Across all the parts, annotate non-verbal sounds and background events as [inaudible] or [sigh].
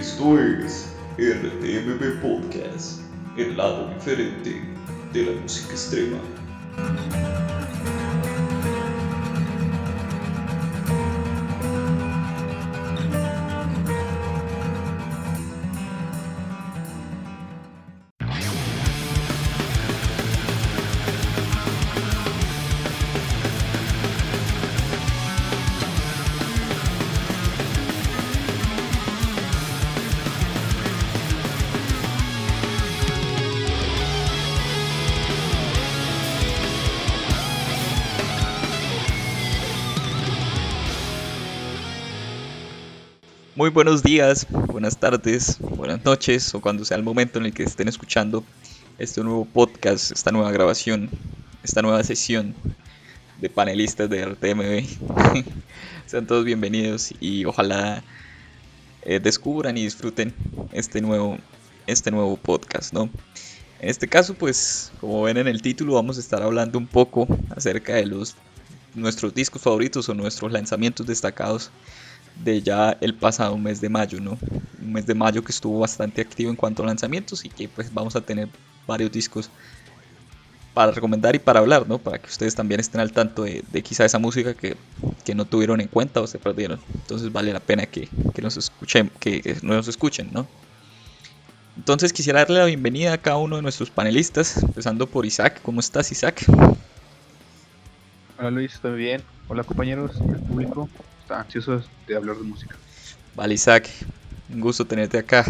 Esto es RTMB Podcast, el lado diferente de la música extrema. Muy buenos días, buenas tardes, buenas noches o cuando sea el momento en el que estén escuchando este nuevo podcast, esta nueva grabación, esta nueva sesión de panelistas de RTMB. [laughs] Sean todos bienvenidos y ojalá eh, descubran y disfruten este nuevo, este nuevo podcast, ¿no? En este caso, pues, como ven en el título, vamos a estar hablando un poco acerca de los nuestros discos favoritos o nuestros lanzamientos destacados de ya el pasado mes de mayo, ¿no? Un mes de mayo que estuvo bastante activo en cuanto a lanzamientos y que pues vamos a tener varios discos para recomendar y para hablar, ¿no? Para que ustedes también estén al tanto de, quizá esa música que, no tuvieron en cuenta o se perdieron. Entonces vale la pena que, nos escuchen, que, que nos escuchen, ¿no? Entonces quisiera darle la bienvenida a cada uno de nuestros panelistas, empezando por Isaac. ¿Cómo estás, Isaac? Hola Luis, ¿todo bien? Hola compañeros, el público ansiosos de hablar de música. Vale, Isaac, un gusto tenerte acá.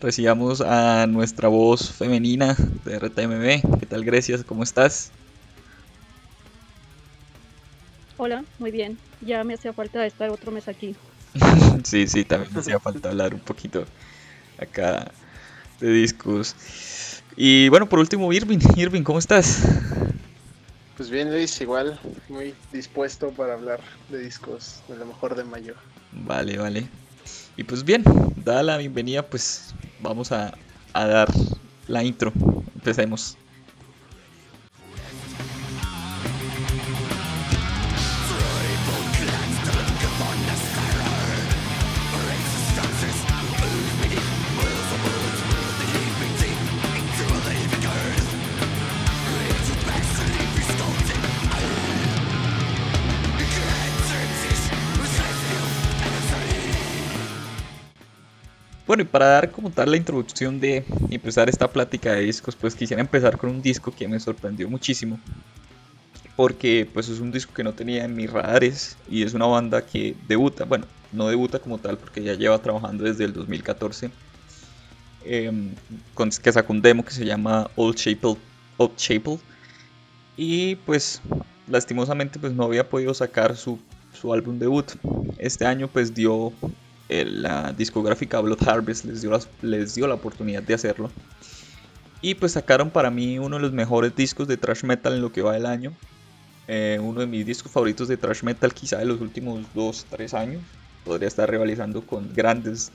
Recibamos a nuestra voz femenina de RTMB. ¿Qué tal, Grecia? ¿Cómo estás? Hola, muy bien. Ya me hacía falta estar otro mes aquí. [laughs] sí, sí, también me hacía falta hablar un poquito acá de discos. Y bueno, por último, Irving. Irving, ¿cómo estás? Pues bien, Luis, igual muy dispuesto para hablar de discos de lo mejor de mayo. Vale, vale. Y pues bien, dada la bienvenida, pues vamos a, a dar la intro. Empecemos. Para dar como tal la introducción de empezar esta plática de discos, pues quisiera empezar con un disco que me sorprendió muchísimo. Porque pues es un disco que no tenía en mis radares y es una banda que debuta, bueno, no debuta como tal porque ya lleva trabajando desde el 2014. Em, con, que sacó un demo que se llama Old Chapel, Old Chapel. Y pues lastimosamente pues no había podido sacar su, su álbum debut. Este año pues dio la discográfica Blood Harvest les dio, la, les dio la oportunidad de hacerlo. Y pues sacaron para mí uno de los mejores discos de thrash metal en lo que va del año. Eh, uno de mis discos favoritos de thrash metal quizá de los últimos 2-3 años. Podría estar rivalizando con grandes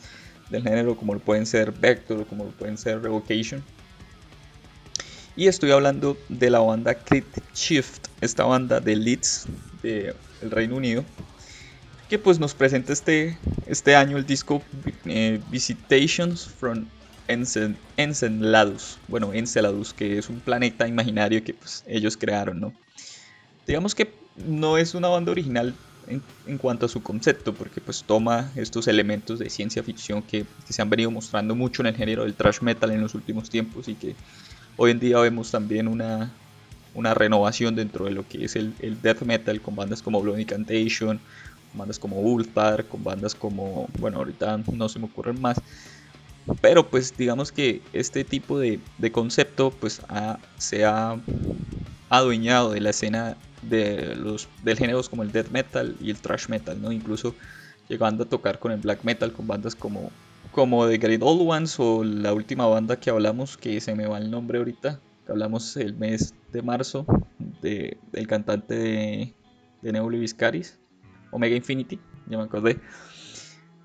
del género como lo pueden ser Vector o como lo pueden ser Revocation. Y estoy hablando de la banda Crit Shift, esta banda de Leeds del Reino Unido, que pues nos presenta este, este año el disco eh, Visitations from Enceladus. Bueno, Enceladus, que es un planeta imaginario que pues, ellos crearon, ¿no? Digamos que no es una banda original en, cuanto a su concepto, porque pues toma estos elementos de ciencia ficción que, se han venido mostrando mucho en el género del thrash metal en los últimos tiempos y que hoy en día vemos también una, una renovación dentro de lo que es el, el death metal con bandas como Blood Incantation bandas como Ulfar, con bandas como, bueno, ahorita no se me ocurren más, pero pues digamos que este tipo de, concepto pues se ha adueñado de la escena de los del géneros como el death metal y el thrash metal, ¿no? Incluso llegando a tocar con el black metal con bandas como como The Great Old Ones o la última banda que hablamos que se me va el nombre ahorita, que hablamos el mes de marzo de, del cantante de, de Neuli Omega Infinity, ya me acordé.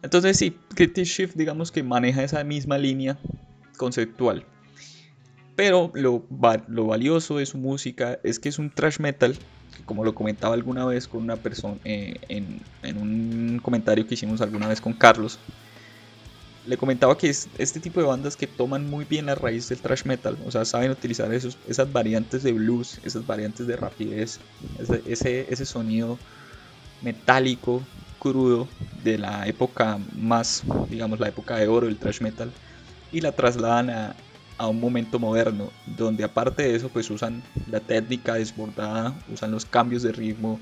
Entonces sí, Critic Shift digamos que maneja esa misma línea conceptual. Pero lo, lo, valioso de su música es que es un thrash metal, como lo comentaba alguna vez con una persona, eh, en, un comentario que hicimos alguna vez con Carlos, le comentaba que es este tipo de bandas que toman muy bien la raíz del thrash metal, o sea, saben utilizar esos, esas variantes de blues, esas variantes de rapidez, ese, ese sonido metálico, crudo de la época más, digamos, la época de oro del thrash metal, y la trasladan a, a un momento moderno, donde aparte de eso, pues usan la técnica desbordada, usan los cambios de ritmo,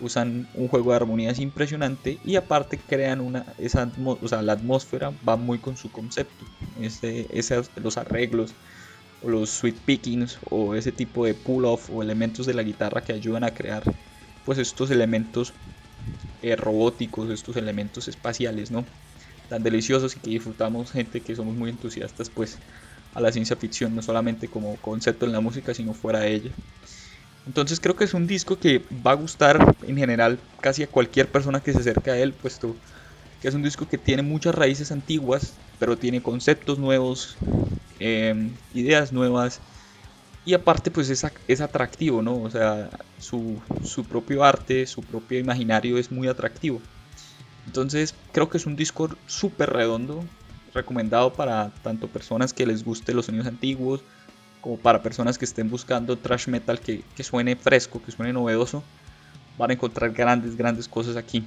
usan un juego de armonías impresionante y aparte crean una, esa o sea, la atmósfera va muy con su concepto, este, los arreglos o los sweet pickings o ese tipo de pull off o elementos de la guitarra que ayudan a crear pues estos elementos eh, robóticos, estos elementos espaciales, ¿no? Tan deliciosos y que disfrutamos gente que somos muy entusiastas pues a la ciencia ficción, no solamente como concepto en la música, sino fuera de ella. Entonces creo que es un disco que va a gustar en general casi a cualquier persona que se acerque a él, puesto que es un disco que tiene muchas raíces antiguas, pero tiene conceptos nuevos, em, ideas nuevas, y aparte pues es, es atractivo, ¿no? O sea, su, su propio arte, su propio imaginario es muy atractivo. Entonces creo que es un disco súper redondo, recomendado para tanto personas que les guste los sonidos antiguos, como para personas que estén buscando trash metal que, que, suene fresco, que suene novedoso, van a encontrar grandes, grandes cosas aquí.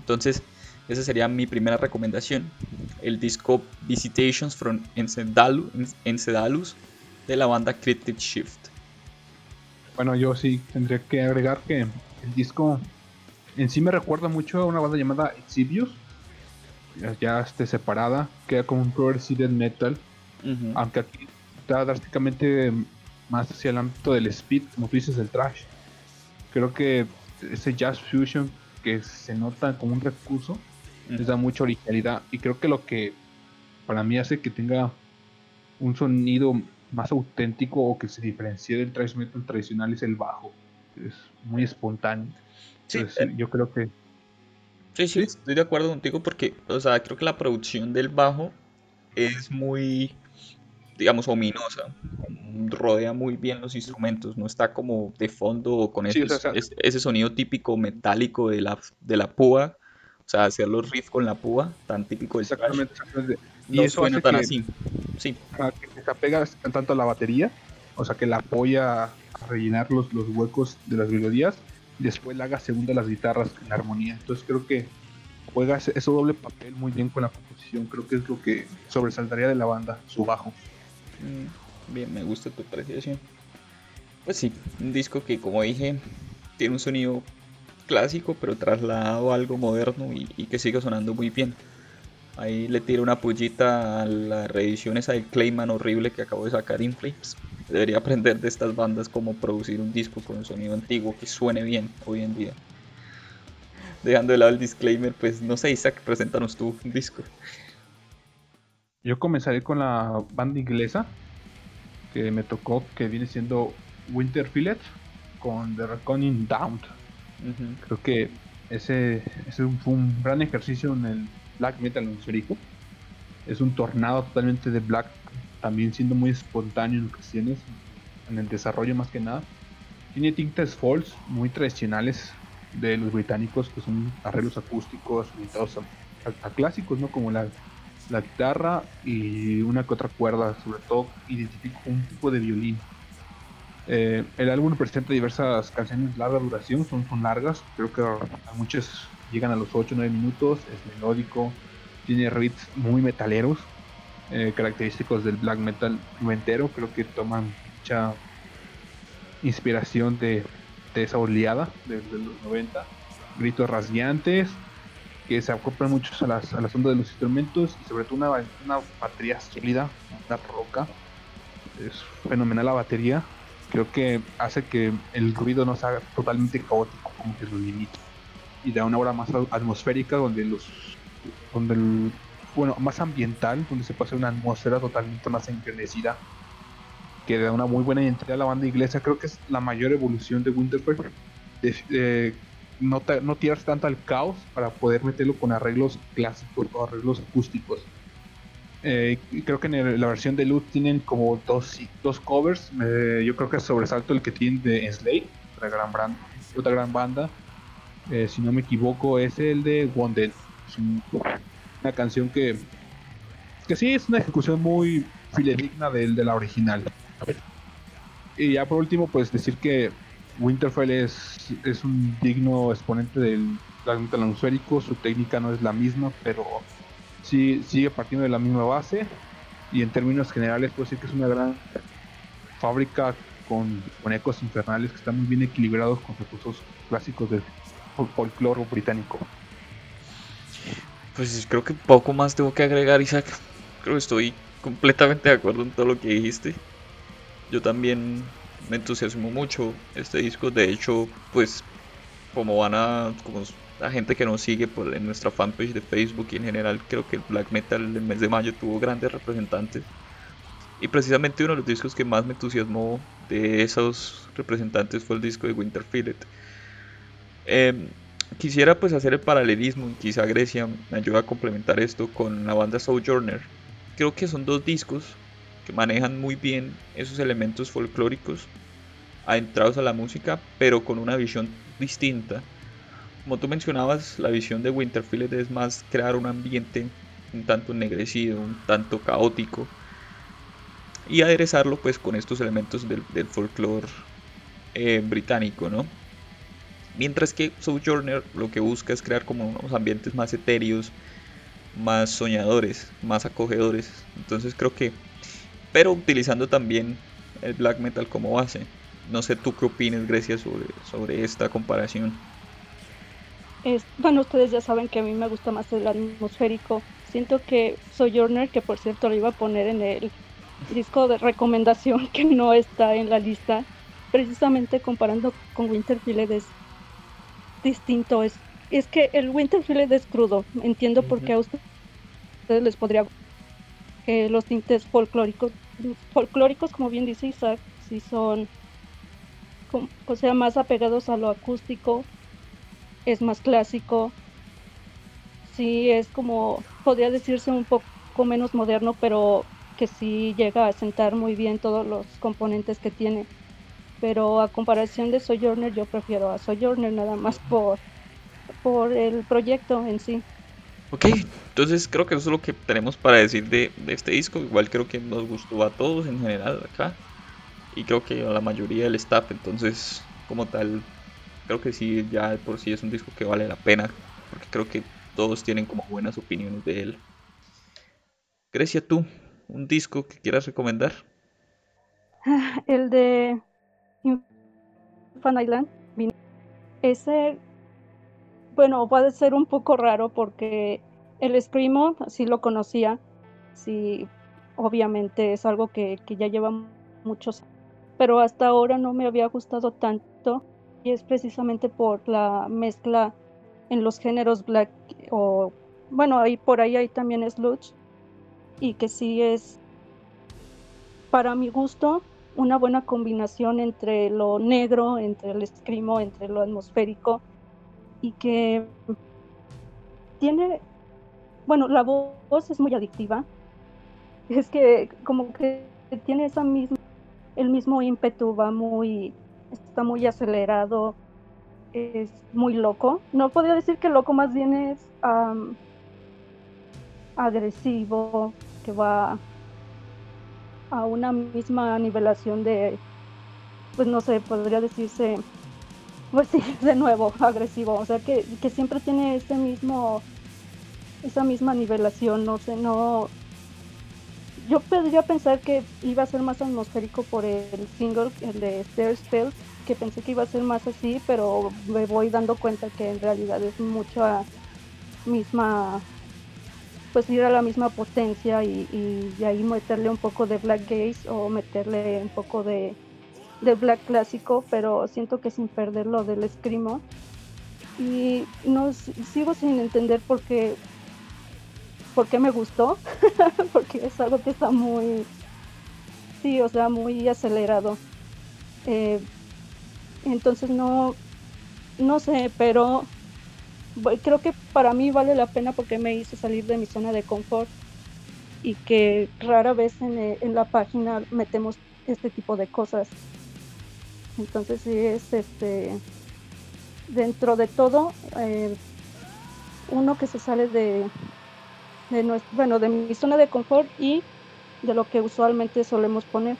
Entonces, esa sería mi primera recomendación. El disco Visitations from Encedalus de la banda Cryptic Shift. Bueno, yo sí tendría que agregar que el disco en sí me recuerda mucho a una banda llamada Exhibius, ya, esté separada, queda como un progressive metal, aunque aquí está drásticamente más hacia el ámbito del speed, como tú dices, del trash. Creo que ese jazz fusion que se nota como un recurso les da mucha originalidad y creo que lo que para mí hace que tenga un sonido más auténtico o que se diferencie del thrash metal tradicional es el bajo. Es muy espontáneo. Eh. yo creo que Sí, sí, estoy de acuerdo contigo porque, o sea, creo que la producción del bajo es muy digamos, ominosa. Rodea muy bien los instrumentos, no está como de fondo con ese, ese, sonido típico metálico de la, de la púa. O sea, hacer los riffs con la púa, tan típico del exactamente, Y eso suena tan así. Sí. que se apega tanto a la batería, o sea, que la apoya a rellenar los, los huecos de las melodías, y después la haga segunda las guitarras en armonía. Entonces creo que juega ese, ese doble papel muy bien con la composición. Creo que es lo que sobresaltaría de la banda, su bajo. Mm, bien, me gusta tu apreciación. Pues sí, un disco que como dije tiene un sonido clásico pero trasladado a algo moderno y, que sigue sonando muy bien. Ahí le tiro una pullita a la reedición esa del Clayman horrible que acabo de sacar Inflames. Debería aprender de estas bandas cómo producir un disco con un sonido antiguo que suene bien hoy en día. Dejando de lado el disclaimer, pues no sé, Isaac, preséntanos tú un disco. Yo comenzaré con la banda inglesa que me tocó, que viene siendo Winter Fillet con The Reckoning Down. Creo que ese, ese, fue un gran ejercicio en el black metal hemisférico. Es un tornado totalmente de black, también siendo muy espontáneo en ocasiones, en el desarrollo más que nada. Tiene tintes false muy tradicionales de los británicos, que son arreglos acústicos orientados a, a clásicos, ¿no? Como la la guitarra y una que otra cuerda, sobre todo identifico un tipo de violín. Eh, el álbum presenta diversas canciones de larga duración, son, son largas, creo que a muchas llegan a los 8 o 9 minutos, es melódico, tiene riffs muy metaleros, eh, característicos del black metal entero, creo que toman mucha inspiración de, esa oleada de, de los 90, gritos rasgueantes, que se acoplan mucho a las, a las ondas de los instrumentos y sobre todo una, una batería sólida, una roca. Es fenomenal la batería. Creo que hace que el ruido no sea totalmente caótico, como que lo limita. Y da una obra más atmosférica donde los. donde el, bueno, más ambiental, donde se pasa una atmósfera totalmente más encrenecida que da una muy buena identidad a la banda inglesa. Creo que es la mayor evolución de Winterfell. De, no, no tirarse tanto al caos para poder meterlo con arreglos clásicos o arreglos acústicos. Eh, creo que en la versión de Loot tienen como dos, dos covers. Eh, yo creo que es sobresalto el que tienen de Enslave, otra gran, brand, otra gran banda. Eh, si no me equivoco, es el de Wonder. Es una canción que que sí es una ejecución muy filedigna del de la original. Y ya por último, pues decir que Winterfell es, es un digno exponente del metal atmosférico, su técnica no es la misma, pero sí sigue partiendo de la misma base y en términos generales puedo decir que es una gran fábrica con, con ecos infernales que están muy bien equilibrados con recursos clásicos del folclore británico. Pues creo que poco más tengo que agregar, Isaac. Creo que estoy completamente de acuerdo en todo lo que dijiste. Yo también me entusiasmo mucho este disco. De hecho, pues como van a, como la gente que nos sigue por, en nuestra fanpage de Facebook y en general, creo que el black metal el mes de mayo tuvo grandes representantes. Y precisamente uno de los discos que más me entusiasmó de esos representantes fue el disco de Winter Fillet. Em, quisiera pues hacer el paralelismo, quizá Grecia me ayuda a complementar esto con la banda Sojourner. Creo que son dos discos que manejan muy bien esos elementos folclóricos adentrados a la música, pero con una visión distinta. Como tú mencionabas, la visión de Winterfield es más crear un ambiente un tanto ennegrecido, un tanto caótico, y aderezarlo pues con estos elementos del, folclore eh, británico, ¿no? Mientras que Sojourner lo que busca es crear como unos ambientes más etéreos, más soñadores, más acogedores. Entonces creo que pero utilizando también el black metal como base. No sé tú qué opinas, Grecia, sobre, sobre esta comparación. bueno, ustedes ya saben que a mí me gusta más el atmosférico. Siento que Sojourner, que por cierto lo iba a poner en el disco de recomendación [laughs] que no está en la lista, precisamente comparando con Winterfield es distinto. Es, es que el Winterfield es crudo. Entiendo por qué a ustedes les podría que los tintes folclóricos, folclóricos como bien dice Isaac, sí son, o sea, más apegados a lo acústico, es más clásico, sí es como, podría decirse un poco menos moderno, pero que sí llega a sentar muy bien todos los componentes que tiene. Pero a comparación de Sojourner, yo prefiero a Sojourner nada más por, por el proyecto en sí. Ok, entonces creo que eso es lo que tenemos para decir de, este disco. Igual creo que nos gustó a todos en general acá. Y creo que a la mayoría del staff. Entonces, como tal, creo que sí, ya por sí es un disco que vale la pena. Porque creo que todos tienen como buenas opiniones de él. Grecia, tú, un disco que quieras recomendar. El de Fan Island. Ese bueno, puede ser un poco raro porque el Screamo sí lo conocía, sí, obviamente es algo que, ya lleva muchos años, pero hasta ahora no me había gustado tanto y es precisamente por la mezcla en los géneros black o bueno, ahí por ahí hay también sludge y que sí es para mi gusto una buena combinación entre lo negro, entre el screamo, entre lo atmosférico y que tiene, bueno, la voz es muy adictiva. Es que como que tiene esa misma, el mismo ímpetu, va muy, está muy acelerado, es muy loco. No podría decir que loco, más bien es agresivo, que va a una misma nivelación de, pues no sé, podría decirse pues sí, [laughs] de nuevo, agresivo. O sea, que, siempre tiene ese mismo, esa misma nivelación, no sé, no... Yo podría pensar que iba a ser más atmosférico por el single, el de Stairs Spells, que pensé que iba a ser más así, pero me voy dando cuenta que en realidad es mucha misma, pues ir a la misma potencia y, y ahí meterle un poco de Black Gaze o meterle un poco de de black clásico, pero siento que sin perder lo del escrimo. Y no sigo sin entender por qué, por qué me gustó, [laughs] porque es algo que está muy, sí, o sea, muy acelerado. Eh, entonces no, no sé, pero creo que para mí vale la pena porque me hizo salir de mi zona de confort y que rara vez en, en la página metemos este tipo de cosas. Entonces sí es este dentro de todo eh, uno que se sale de, de, bueno, de mi zona de confort y de lo que usualmente solemos poner.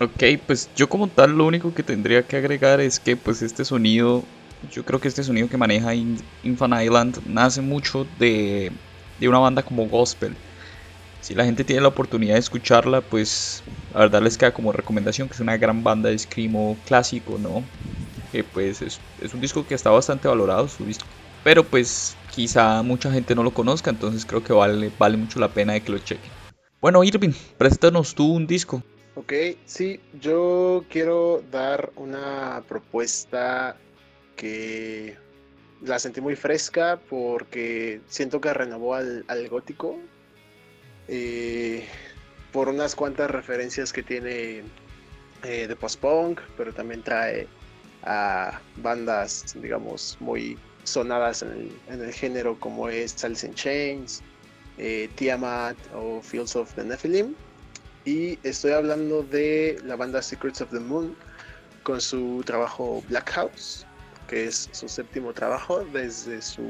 Ok, pues yo como tal lo único que tendría que agregar es que pues este sonido, yo creo que este sonido que maneja Infant Island nace mucho de, de una banda como gospel. Si la gente tiene la oportunidad de escucharla, pues a verdad les queda como recomendación que es una gran banda de screamo clásico, ¿no? Que pues es, es un disco que está bastante valorado, su disco. Pero pues quizá mucha gente no lo conozca, entonces creo que vale, vale mucho la pena de que lo chequen. Bueno, Irving, préstanos tú un disco. Ok, sí, yo quiero dar una propuesta que la sentí muy fresca porque siento que renovó al, gótico eh, por unas cuantas referencias que tiene eh, de post-punk, pero también trae a bandas, digamos, muy sonadas en el, género como es Alice in Chains, eh, Tiamat o Fields of the Nephilim. Y estoy hablando de la banda Secrets of the Moon con su trabajo Black House, que es su séptimo trabajo desde su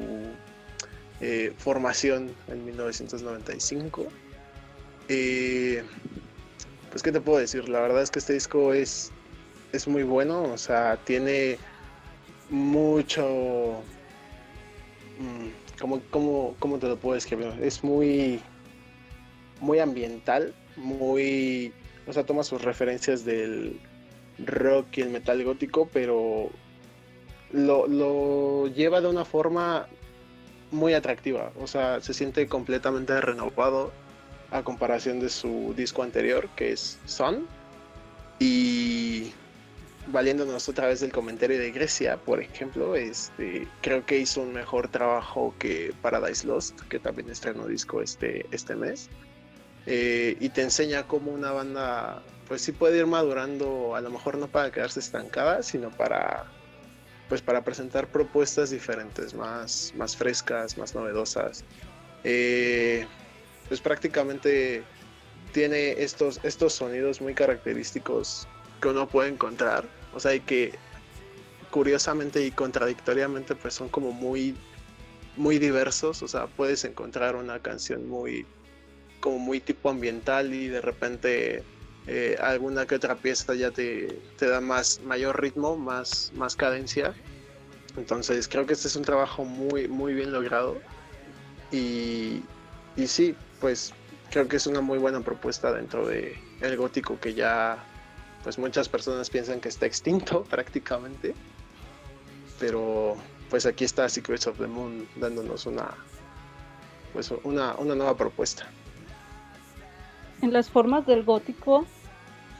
eh, formación en 1995. Eh, pues, ¿qué te puedo decir? La verdad es que este disco es, es muy bueno, o sea, tiene mucho Mm, ¿cómo, cómo, te lo puedo escribir? Es muy, muy ambiental, muy, o sea, toma sus referencias del rock y el metal gótico, pero lo, lo lleva de una forma muy atractiva, o sea, se siente completamente renovado a comparación de su disco anterior, que es Son. Y valiéndonos otra vez del comentario de Grecia, por ejemplo, este, creo que hizo un mejor trabajo que Paradise Lost, que también estrenó disco este, este mes. Eh, y te enseña cómo una banda, pues sí puede ir madurando, a lo mejor no para quedarse estancada, sino para, pues para presentar propuestas diferentes, más, más frescas, más novedosas. Eh, pues prácticamente tiene estos, estos sonidos muy característicos que uno puede encontrar. O sea, y que curiosamente y contradictoriamente pues son como muy muy diversos, o sea, puedes encontrar una canción muy como muy tipo ambiental y de repente eh, alguna que otra pieza ya te, te, da más mayor ritmo, más, más cadencia. Entonces creo que este es un trabajo muy, muy bien logrado. Y, y sí, pues creo que es una muy buena propuesta dentro de el gótico que ya pues muchas personas piensan que está extinto [laughs] prácticamente. Pero pues aquí está Secrets of the Moon dándonos una pues una, una nueva propuesta. En las formas del gótico,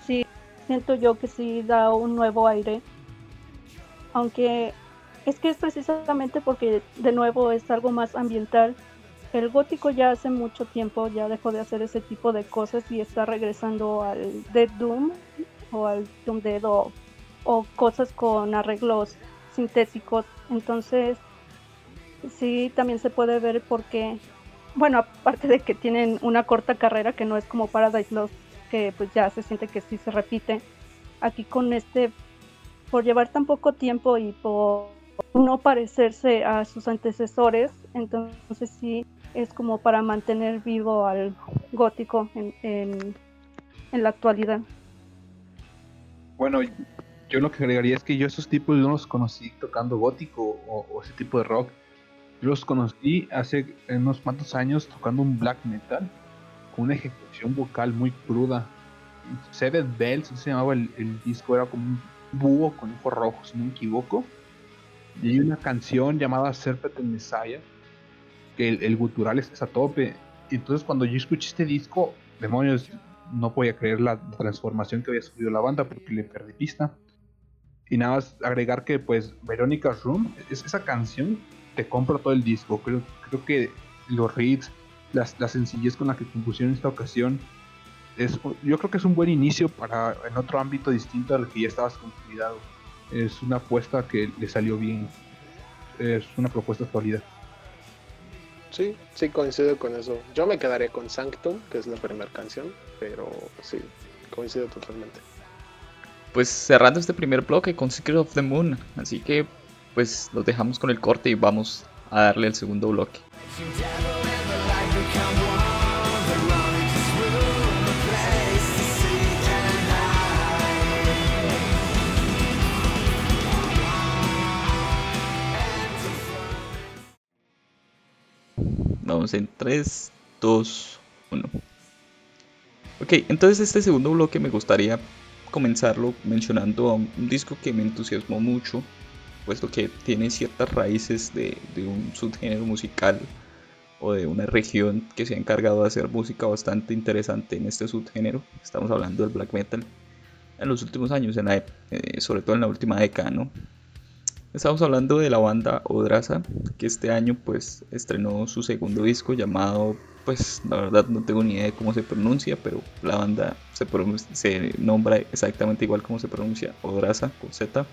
sí, siento yo que sí da un nuevo aire. Aunque es que es precisamente porque de nuevo es algo más ambiental. El gótico ya hace mucho tiempo ya dejó de hacer ese tipo de cosas y está regresando al Dead Doom o al Doom Dead o, cosas con arreglos sintéticos. Entonces, sí, también se puede ver porque, bueno, aparte de que tienen una corta carrera que no es como Paradise Lost, que pues ya se siente que sí se repite. Aquí con este, por llevar tan poco tiempo y por no parecerse a sus antecesores, entonces sí es como para mantener vivo al gótico en, en la actualidad. Bueno, yo lo que agregaría es que yo esos tipos no los conocí tocando gótico o, ese tipo de rock. Yo los conocí hace unos cuantos años tocando un black metal con una ejecución vocal muy cruda. Seven Bells se llamaba el, disco, era como un búho con ojos rojos, si no me equivoco. Y hay una canción llamada Serpent Messiah, que el, el gutural es a tope. Entonces cuando yo escuché este disco, demonios, no podía creer la transformación que había sufrido la banda porque le perdí pista. Y nada más agregar que pues Veronica's Room, es esa canción, te compro todo el disco. Creo, creo que los reads, las, la sencillez con la que compusieron esta ocasión, es, yo creo que es un buen inicio para en otro ámbito distinto al que ya estabas consolidado. Es una apuesta que le salió bien. Es una propuesta sólida. Sí, sí, coincido con eso. Yo me quedaré con Sanctum, que es la primera canción, pero sí, coincido totalmente. Pues cerrando este primer bloque con Secret of the Moon, así que pues los dejamos con el corte y vamos a darle el segundo bloque. Vamos en 3, 2, 1. Ok, entonces este segundo bloque me gustaría comenzarlo mencionando a un disco que me entusiasmó mucho, puesto que tiene ciertas raíces de, de un subgénero musical o de una región que se ha encargado de hacer música bastante interesante en este subgénero. Estamos hablando del black metal en los últimos años, en eh, sobre todo en la última década, ¿no? Estamos hablando de la banda Odraza, que este año pues estrenó su segundo disco llamado, pues la verdad no tengo ni idea de cómo se pronuncia, pero la banda se, se nombra exactamente igual como se pronuncia, Odraza con Z.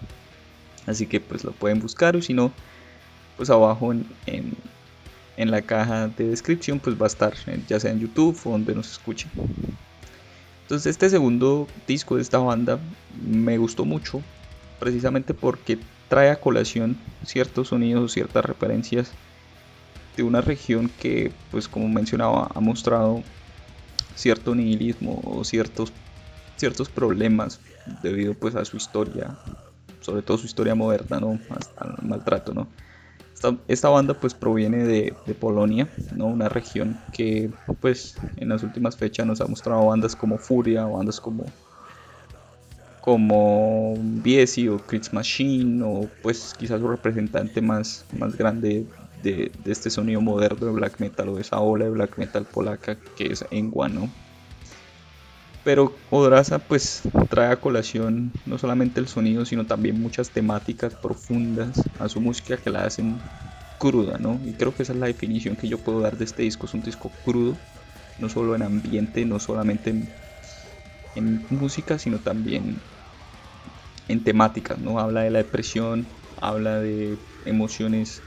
Así que pues lo pueden buscar o si no, pues abajo en, en, la caja de descripción pues va a estar ya sea en YouTube o donde nos escuchen. Entonces este segundo disco de esta banda me gustó mucho precisamente porque trae a colación ciertos sonidos, ciertas referencias de una región que, pues como mencionaba, ha mostrado cierto nihilismo o ciertos, ciertos problemas debido pues a su historia, sobre todo su historia moderna, ¿no? Hasta el maltrato, ¿no? Esta, banda pues proviene de, de, Polonia, ¿no? Una región que pues en las últimas fechas nos ha mostrado bandas como Furia, bandas como como Biesi o Chris Machine o pues quizás su representante más, más grande de, este sonido moderno de black metal o de esa ola de black metal polaca que es Engwa, ¿no? Pero Odraza pues trae a colación no solamente el sonido sino también muchas temáticas profundas a su música que la hacen cruda, ¿no? Y creo que esa es la definición que yo puedo dar de este disco, es un disco crudo, no solo en ambiente, no solamente en en música, sino también en temáticas, ¿no? Habla de la depresión, habla de emociones,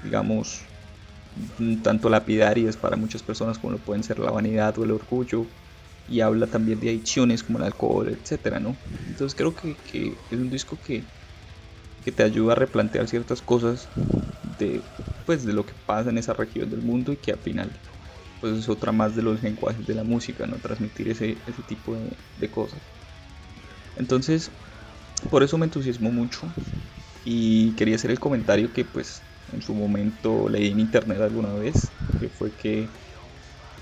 digamos, tanto lapidarias para muchas personas como lo pueden ser la vanidad o el orgullo, y habla también de adicciones como el alcohol, etcétera, ¿no? Entonces creo que, es un disco que, que te ayuda a replantear ciertas cosas de, pues, de lo que pasa en esa región del mundo y que al final pues es otra más de los lenguajes de la música, ¿no? Transmitir ese, ese tipo de, cosas. Entonces, por eso me entusiasmó mucho y quería hacer el comentario que pues en su momento leí en internet alguna vez, que fue que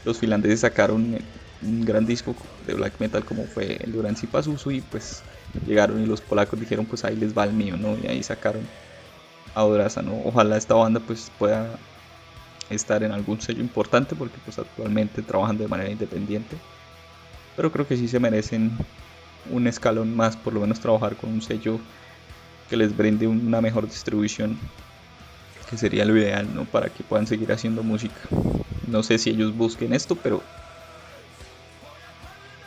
los finlandeses sacaron un gran disco de black metal como fue el Durance y y pues llegaron y los polacos dijeron pues ahí les va el mío, ¿no? Y ahí sacaron a Odraza, ¿no? Ojalá esta banda pues pueda estar en algún sello importante porque pues actualmente trabajan de manera independiente. Pero creo que sí se merecen un escalón más, por lo menos trabajar con un sello que les brinde una mejor distribución, que sería lo ideal, ¿no? Para que puedan seguir haciendo música. No sé si ellos busquen esto, pero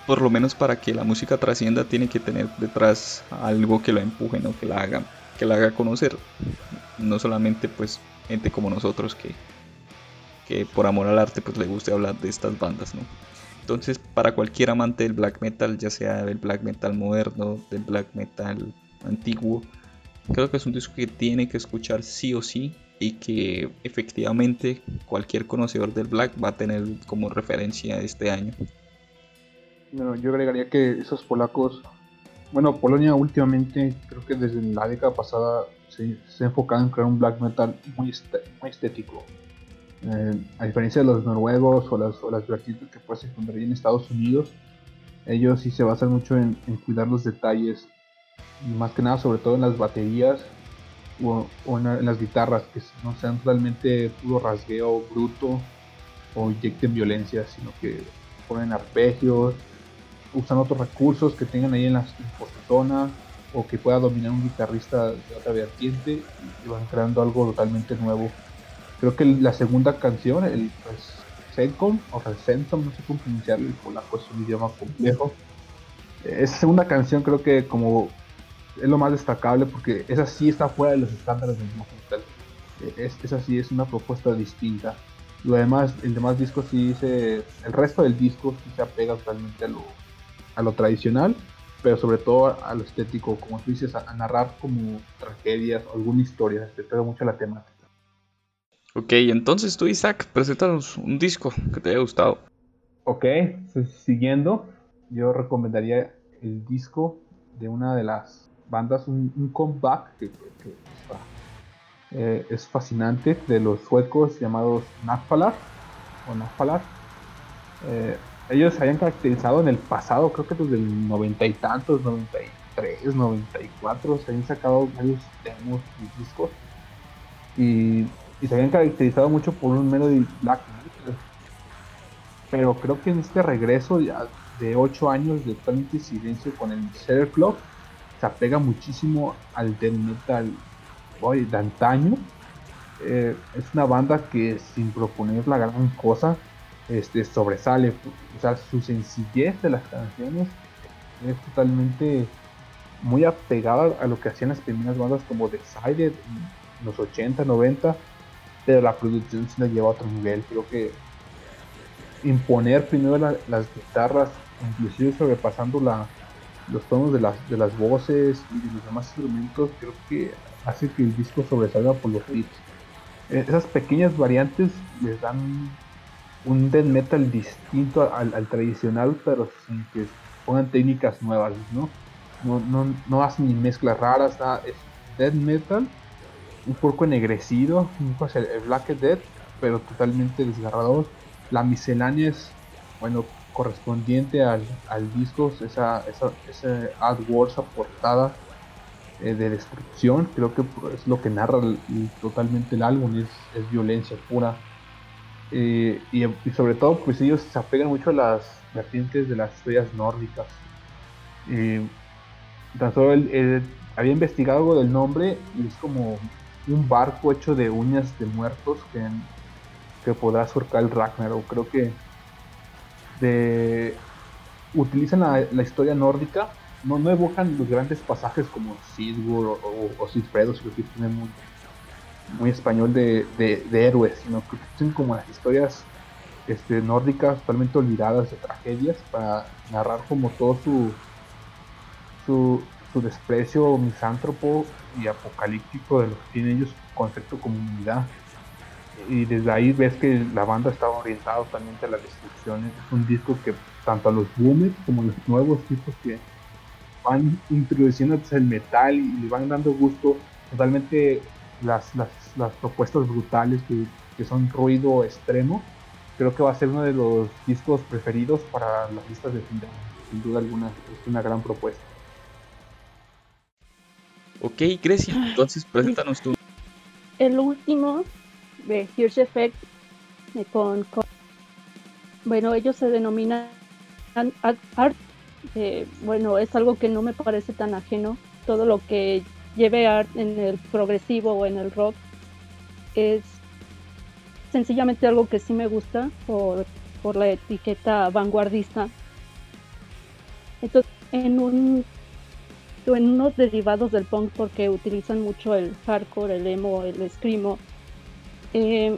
por lo menos para que la música trascienda tiene que tener detrás algo que lo empuje, ¿no? Que la haga, que la haga conocer. No solamente pues gente como nosotros que que por amor al arte pues le guste hablar de estas bandas, ¿no? Entonces, para cualquier amante del black metal, ya sea del black metal moderno, del black metal antiguo, creo que es un disco que tiene que escuchar sí o sí y que efectivamente cualquier conocedor del black va a tener como referencia este año. Bueno, yo agregaría que esos polacos, bueno, Polonia últimamente, creo que desde la década pasada se, ha enfocado en crear un black metal muy, muy estético, eh, a diferencia de los noruegos o las, o las vertientes que puedes encontrar en Estados Unidos, ellos sí se basan mucho en, cuidar los detalles, más que nada sobre todo en las baterías o, en, las guitarras, que no sean realmente puro rasgueo bruto o inyecten violencia, sino que ponen arpegios, usan otros recursos que tengan ahí en la zona o que pueda dominar un guitarrista de otra vertiente y van creando algo totalmente nuevo Creo que la segunda canción, el Resencom o Resentom, no sé cómo pronunciarlo, el polaco es un idioma complejo. Esa segunda canción creo que como es lo más destacable porque esa sí está fuera de los estándares del metal. Es, esa sí es una propuesta distinta. Lo demás, el demás disco sí dice, el resto del disco sí se apega totalmente a lo, a lo tradicional, pero sobre todo a, lo estético, como tú dices, a, narrar como tragedias o alguna historia, se pega mucho la temática. Ok, entonces tú, Isaac, preséntanos un disco que te haya gustado. Ok, siguiendo, yo recomendaría el disco de una de las bandas, un, comeback que, eh, es fascinante, de los suecos llamados Nafalar, o Nafalar. Eh, ellos se habían caracterizado en el pasado, creo que desde el noventa y tantos, 93, 94, se habían sacado varios demos y discos. Y, se habían caracterizado mucho por un melody black pero creo que en este regreso ya de 8 años de totalmente silencio con el Shader Club se apega muchísimo al death metal de antaño. Eh, es una banda que sin proponer la gran cosa este, sobresale. O sea, su sencillez de las canciones es totalmente muy apegada a lo que hacían las primeras bandas como Decided en los 80, 90, pero la producción se la lleva a otro nivel. Creo que imponer primero las guitarras, inclusive sobrepasando la, los tonos de las, de las voces y de los demás instrumentos, creo que hace que el disco sobresalga por los riffs. Eh, esas pequeñas variantes les dan un death metal distinto al, tradicional, pero sin que pongan técnicas nuevas, ¿no? No, no, no hacen ni mezclas raras, es death metal, un poco ennegrecido, un poco el, black death, pero totalmente desgarrador. La miscelánea es, bueno, correspondiente al, al disco, esa, esa, ese AdWords aportada eh, de destrucción, creo que es lo que narra totalmente el álbum, es, es violencia pura eh, y, sobre todo, pues ellos se apegan mucho a las vertientes de las historias nórdicas. Eh, tan solo había investigado algo del nombre y es como un barco hecho de uñas de muertos que, que podrá surcar el Ragnarok. Creo que de, utilizan la, la, historia nórdica, no, no evocan los grandes pasajes como Sigurd o, o, o Sigfredo, si lo que tienen muy, muy español de, héroes, sino que son como las historias este, nórdicas totalmente olvidadas de tragedias para narrar como todo su, su, desprecio misántropo y apocalíptico de los que tienen ellos concepto comunidad. Y desde ahí ves que la banda estaba orientada totalmente a la destrucción. Es un disco que tanto a los boomers como a los nuevos tipos que van introduciendo el metal y le van dando gusto totalmente las, las, las propuestas brutales que, que, son ruido extremo, creo que va a ser uno de los discos preferidos para las listas de fin de año. Sin duda alguna, es una gran propuesta. Ok, Grecia, entonces preséntanos tú. El último de Hirsch Effect con, bueno, ellos se denominan art. Eh, bueno, es algo que no me parece tan ajeno. Todo lo que lleve art en el progresivo o en el rock es sencillamente algo que sí me gusta por, por la etiqueta vanguardista. Entonces, en un en unos derivados del punk porque utilizan mucho el hardcore, el emo, el screamo, eh,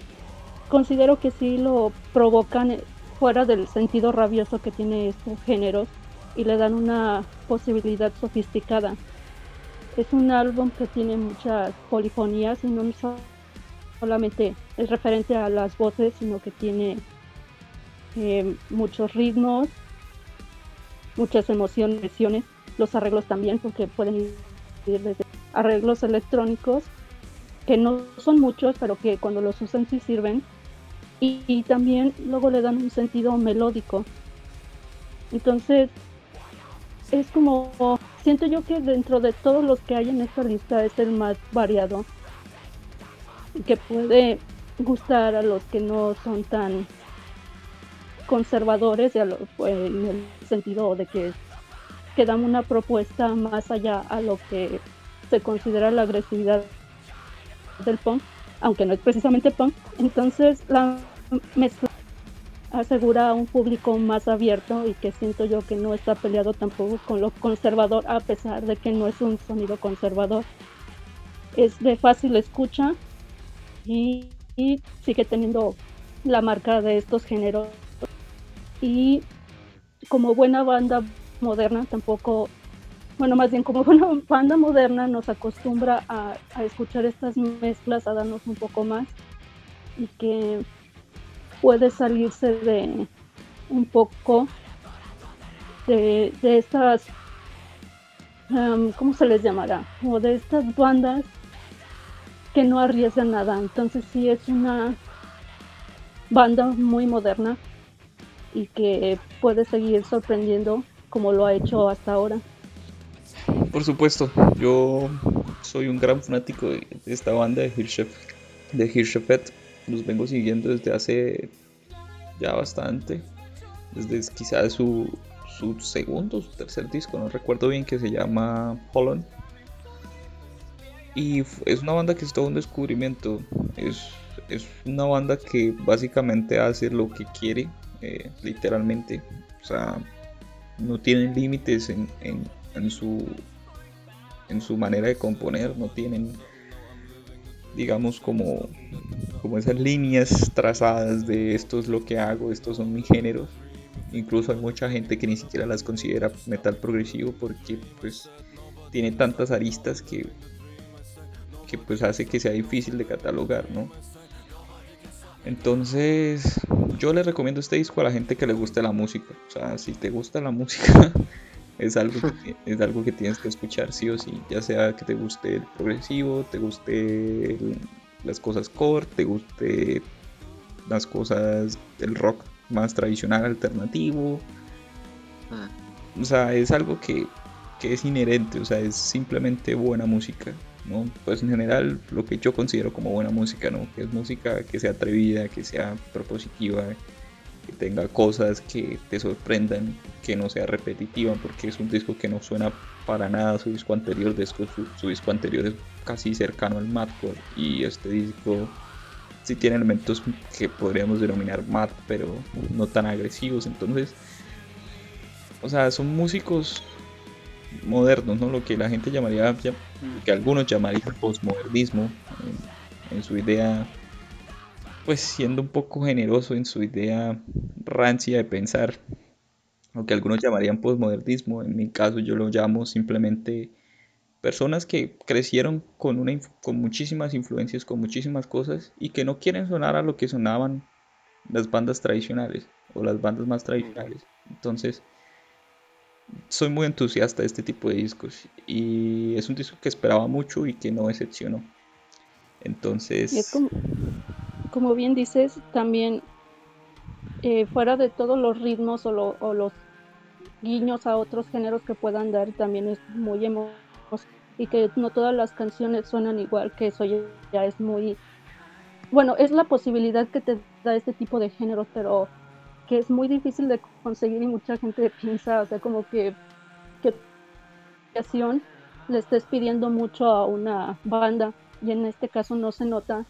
considero que sí lo provocan fuera del sentido rabioso que tiene estos géneros y le dan una posibilidad sofisticada es un álbum que tiene muchas polifonías y no solamente es referente a las voces, sino que tiene eh, muchos ritmos, muchas emociones, los arreglos también, porque pueden ir desde arreglos electrónicos, que no son muchos, pero que cuando los usan sí sirven, y, y también luego le dan un sentido melódico. Entonces, es como siento yo que dentro de todos los que hay en esta lista es el más variado que puede gustar a los que no son tan conservadores en el sentido de que, que dan una propuesta más allá a lo que se considera la agresividad del punk, aunque no es precisamente punk. Entonces la mezcla asegura un público más abierto y que siento yo que no está peleado tampoco con lo conservador a pesar de que no es un sonido conservador. Es de fácil escucha y, sigue teniendo la marca de estos géneros. Y como buena banda moderna tampoco, bueno, más bien como [laughs] buena banda moderna nos acostumbra a, escuchar estas mezclas, a darnos un poco más y que puede salirse de un poco de, estas, um, ¿cómo se les llamará? O de estas bandas que no arriesgan nada. Entonces sí es una banda muy moderna y que puede seguir sorprendiendo como lo ha hecho hasta ahora. Por supuesto, yo soy un gran fanático de esta banda de Hirschef, de Hirschefet. Los vengo siguiendo desde hace ya bastante, desde quizás su, su segundo, su tercer disco, no recuerdo bien, que se llama Holland. Y es una banda que es todo un descubrimiento. Es, es una banda que básicamente hace lo que quiere, eh, literalmente. O sea, no tienen límites en, en, en, su, en su manera de componer, no tienen, digamos, como, como esas líneas trazadas de esto es lo que hago, estos son mis géneros Incluso hay mucha gente que ni siquiera las considera metal progresivo porque pues tiene tantas aristas que, que pues hace que sea difícil de catalogar, ¿no? Entonces, yo le recomiendo este disco a la gente que le guste la música. O sea, si te gusta la música, [laughs] es algo que, es algo que tienes que escuchar sí o sí. Ya sea que te guste el progresivo, te guste las cosas core, te guste las cosas del rock más tradicional, alternativo. Ah. O sea, es algo que, es inherente, o sea, es simplemente buena música, ¿no? Pues en general lo que yo considero como buena música, ¿no? Que es música que sea atrevida, que sea propositiva, que tenga cosas que te sorprendan, que no sea repetitiva, porque es un disco que no suena para nada su disco anterior, su, su disco anterior es casi cercano al madcore y este disco sí tiene elementos que podríamos denominar mat, pero no tan agresivos. Entonces, o sea, son músicos modernos, ¿no? Lo que la gente llamaría, que algunos llamarían postmodernismo, en, su idea, pues siendo un poco generoso en su idea rancia de pensar, lo que algunos llamarían postmodernismo, en mi caso yo lo llamo simplemente personas que crecieron con, una, con muchísimas influencias, con muchísimas cosas y que no quieren sonar a lo que sonaban las bandas tradicionales o las bandas más tradicionales. Entonces, soy muy entusiasta de este tipo de discos y es un disco que esperaba mucho y que no decepcionó. Entonces... como, bien dices, también eh, fuera de todos los ritmos o, o, los guiños a otros géneros que puedan dar, también es muy emocionante y que no todas las canciones suenan igual, que eso ya, es muy... Bueno, es la posibilidad que te da este tipo de géneros, pero que es muy difícil de conseguir y mucha gente [laughs] piensa, o sea, como que, que le estés pidiendo mucho a una banda y en este caso no se nota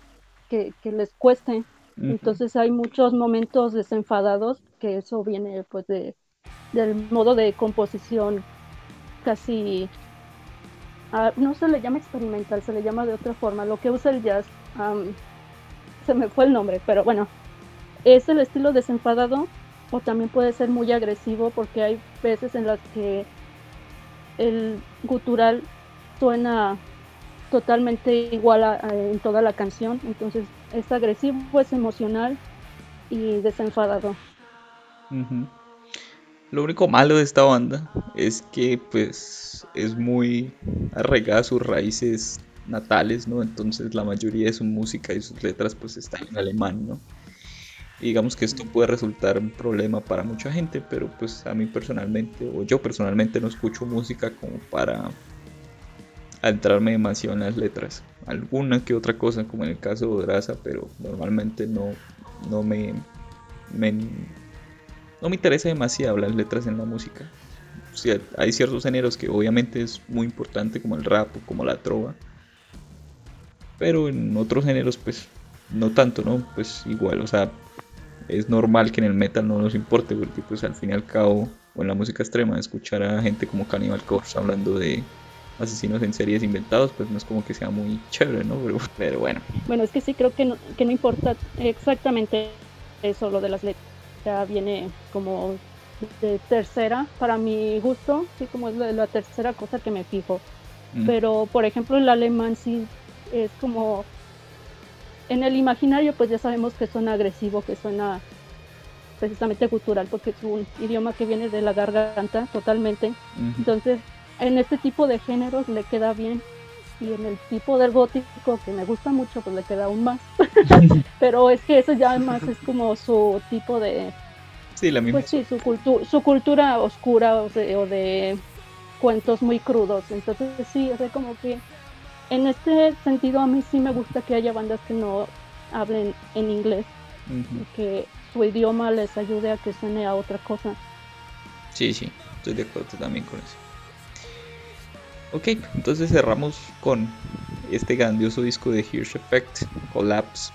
que, les cueste. Entonces hay muchos momentos desenfadados que eso viene pues de, del modo de composición casi Ah, no se le llama experimental, se le llama de otra forma. Lo que usa el jazz, se me fue el nombre, pero bueno, es el estilo desenfadado o también puede ser muy agresivo porque hay veces en las que el gutural suena totalmente igual en toda la canción, entonces es agresivo, es emocional y desenfadado. Lo único malo de esta banda es que pues es muy arraigada a sus raíces natales, ¿no? Entonces la mayoría de su música y sus letras pues están en alemán, ¿no? Digamos que esto puede resultar un problema para mucha gente, pero pues a mí personalmente, o yo personalmente no escucho música como para adentrarme demasiado en las letras. Alguna que otra cosa, como en el caso de Draza, pero normalmente no, no me, me no me interesa demasiado las letras en la música. hay ciertos géneros que obviamente es muy importante, como el rap o como la trova. Pero en otros géneros, pues no tanto, ¿no? Pues igual, o sea, es normal que en el metal no nos importe, porque pues al fin y al cabo, o en la música extrema, escuchar a gente como Cannibal Corpse hablando de asesinos en series inventados, pues no es como que sea muy chévere, ¿no? Pero, [laughs] bueno. Bueno, es que sí creo que que no importa exactamente eso, lo de las letras viene como de tercera para mi gusto, sí, como es la, tercera cosa que me fijo. Mm. Pero, por ejemplo, el alemán sí es como en el imaginario pues ya sabemos que suena agresivo, que suena precisamente cultural, porque es un idioma que viene de la garganta totalmente. Entonces, en este tipo de géneros le queda bien. Y en el tipo del gótico, que me gusta mucho, pues le queda aún más. [laughs] Pero es que eso ya además es como su tipo de... Sí, la misma. Pues sí, su, cultu su cultura oscura o de, cuentos muy crudos. Entonces sí, o sea, como que en este sentido a mí sí me gusta que haya bandas que no hablen en inglés, que su idioma les ayude a que suene a otra cosa. Sí, sí, estoy de acuerdo también con eso. Ok, entonces cerramos con este grandioso disco de Hirsch Effect, Collapse,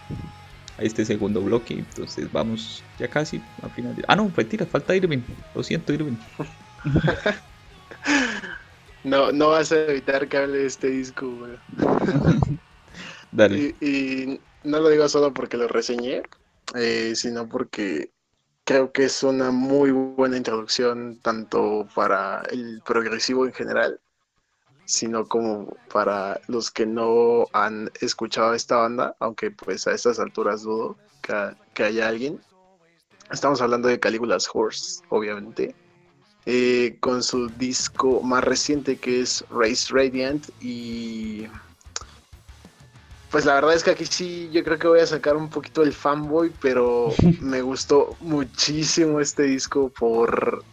a este segundo bloque. Entonces vamos ya casi a final. Ah, no, retira, falta Irving. Lo siento, Irving. [laughs] no, no vas a evitar que hable de este disco, güey. [laughs] Dale. Y, no lo digo solo porque lo reseñé, eh, sino porque creo que es una muy buena introducción tanto para el progresivo en general sino como para los que no han escuchado esta banda, aunque pues a estas alturas dudo que, haya alguien. Estamos hablando de Calígulas Horse, obviamente, eh, con su disco más reciente que es Race Radiant y pues la verdad es que aquí sí yo creo que voy a sacar un poquito el fanboy, pero [laughs] me gustó muchísimo este disco por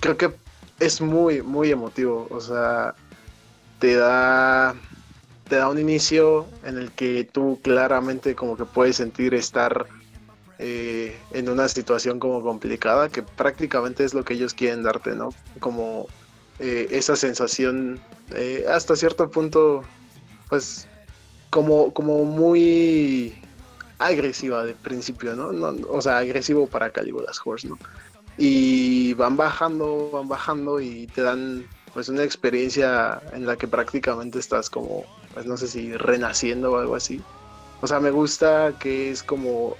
creo que es muy, muy emotivo. O sea, te da, te da un inicio en el que tú claramente como que puedes sentir estar eh, en una situación como complicada, que prácticamente es lo que ellos quieren darte, ¿no? Como eh, esa sensación eh, hasta cierto punto, pues, como, como muy agresiva de principio, ¿no? ¿no? O sea, agresivo para Calígulas Horse, ¿no? y van bajando, van bajando y te dan pues una experiencia en la que prácticamente estás como, pues no sé si renaciendo o algo así. O sea, me gusta que es como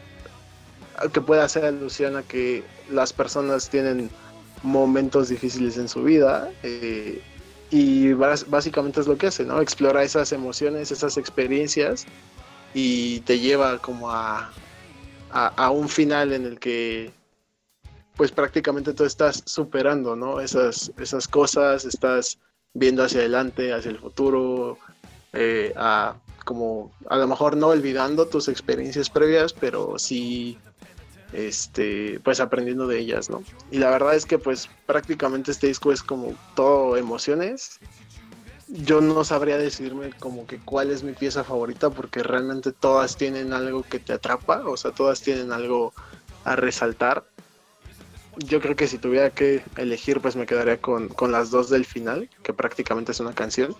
que pueda hacer alusión a que las personas tienen momentos difíciles en su vida eh, y básicamente es lo que hace, ¿no? Explora esas emociones, esas experiencias y te lleva como a, a un final en el que pues prácticamente tú estás superando, ¿no? Esas, esas cosas, estás viendo hacia adelante, hacia el futuro, eh, a, como a lo mejor no olvidando tus experiencias previas, pero sí, este, pues aprendiendo de ellas, ¿no? Y la verdad es que pues prácticamente este disco es como todo emociones. Yo no sabría decirme como que cuál es mi pieza favorita porque realmente todas tienen algo que te atrapa, o sea, todas tienen algo a resaltar yo creo que si tuviera que elegir, pues me quedaría con, las dos del final, que prácticamente es una canción.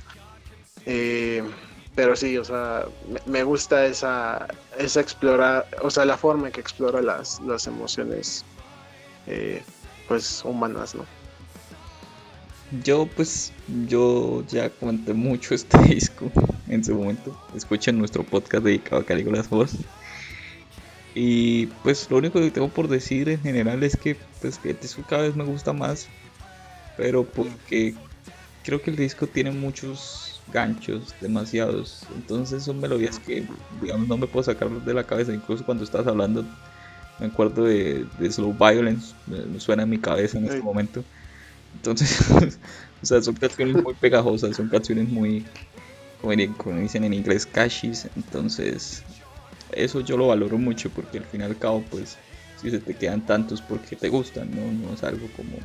Eh, pero sí, o sea, me, gusta esa, esa explorar, o sea, la forma en que explora las, las emociones, eh, pues, humanas, ¿no? Yo, pues, yo ya comenté mucho este [laughs] disco en su momento. Escuchen nuestro podcast dedicado a Calígulas Voz. Y pues lo único que tengo por decir en general es que pues que el disco cada vez me gusta más. Pero porque creo que el disco tiene muchos ganchos, demasiados. Entonces son melodías que digamos no me puedo sacar de la cabeza. Incluso cuando estás hablando me acuerdo de, Slow Violence, me, suena en mi cabeza en este momento. Entonces, [laughs] o sea, son canciones muy pegajosas, son canciones muy, como, dicen en inglés, cashis. Entonces, eso yo lo valoro mucho porque al fin y al cabo, pues, si se te quedan tantos porque te gustan, ¿no? No es algo como...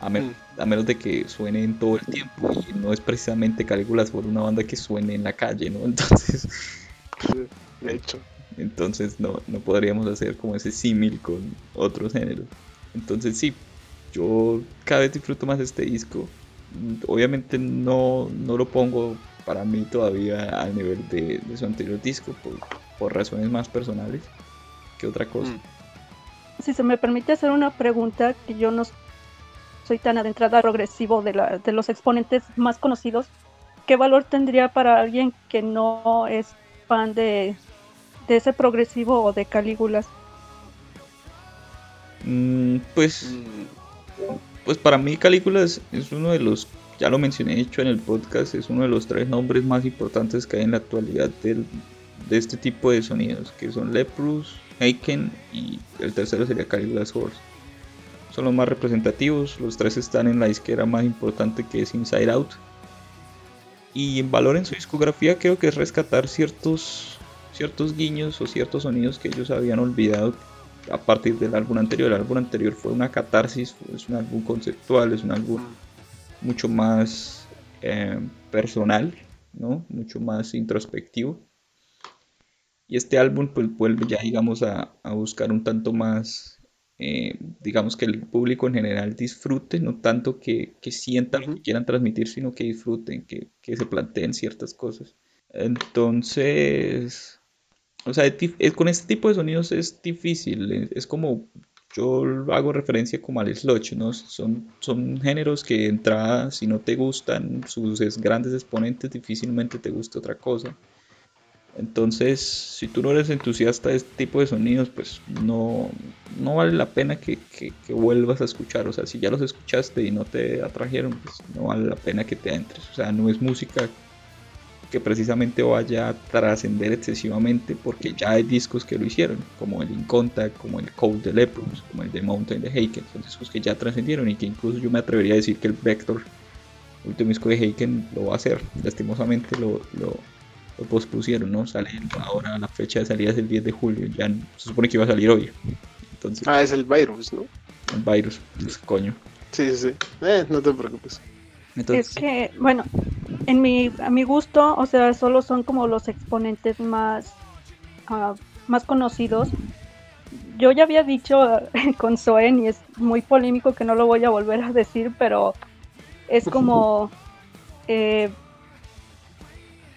A, mm. a menos de que suene en todo el tiempo y no es precisamente Calígulas por una banda que suene en la calle, ¿no? [laughs] Entonces... de hecho. Entonces no, no podríamos hacer como ese símil con otros géneros. Entonces sí, yo cada vez disfruto más este disco. Obviamente no, no lo pongo para mí todavía al nivel de, de su anterior disco, por, por razones más personales que otra cosa. Mm. Si se me permite hacer una pregunta, que yo no soy tan adentrada progresivo de, la, de los exponentes más conocidos, ¿qué valor tendría para alguien que no es fan de, ese progresivo o de Calígulas? Mm, pues, pues para mí Calígulas es uno de los, ya lo mencioné hecho en el podcast, es uno de los tres nombres más importantes que hay en la actualidad de este tipo de sonidos, que son Leprous, Aiken y el tercero sería Caligula's Horse. Son los más representativos, los tres están en la disquera más importante que es Inside Out. Y en valor en su discografía creo que es rescatar ciertos, ciertos guiños o ciertos sonidos que ellos habían olvidado a partir del álbum anterior. El álbum anterior fue una catarsis, es un álbum conceptual, es un álbum mucho más eh, personal, ¿no? mucho más introspectivo. Y este álbum pues vuelve ya digamos a, buscar un tanto más, eh, digamos que el público en general disfrute, no tanto que, que sientan lo que quieran transmitir, sino que disfruten, que, que se planteen ciertas cosas. Entonces, o sea, con este tipo de sonidos es difícil, es como yo hago referencia como al sludge, ¿no? Son, son géneros que de entrada, si no te gustan sus grandes exponentes, difícilmente te gusta otra cosa. Entonces, si tú no eres entusiasta de este tipo de sonidos, pues no, no vale la pena que, que, vuelvas a escuchar. O sea, si ya los escuchaste y no te atrajeron, pues no vale la pena que te entres. O sea, no es música que precisamente vaya a trascender excesivamente porque ya hay discos que lo hicieron, como el In Contact, como el Cold de Leprous, como el de Mountain de Haken. Son discos que ya trascendieron y que incluso yo me atrevería a decir que el Vector, el último disco de Haken, lo va a hacer. Lastimosamente lo lo pospusieron, ¿no? Sale ahora la fecha de salida es el 10 de julio, ya se supone que iba a salir hoy. Entonces, ah, es el virus, ¿no? El virus, coño. Sí, sí, sí. Eh, no te preocupes. es que, bueno, en mi, a mi gusto, o sea, solo son como los exponentes más, uh, más conocidos. Yo ya había dicho [laughs] con Soen y es muy polémico que no lo voy a volver a decir, pero es como [laughs] eh,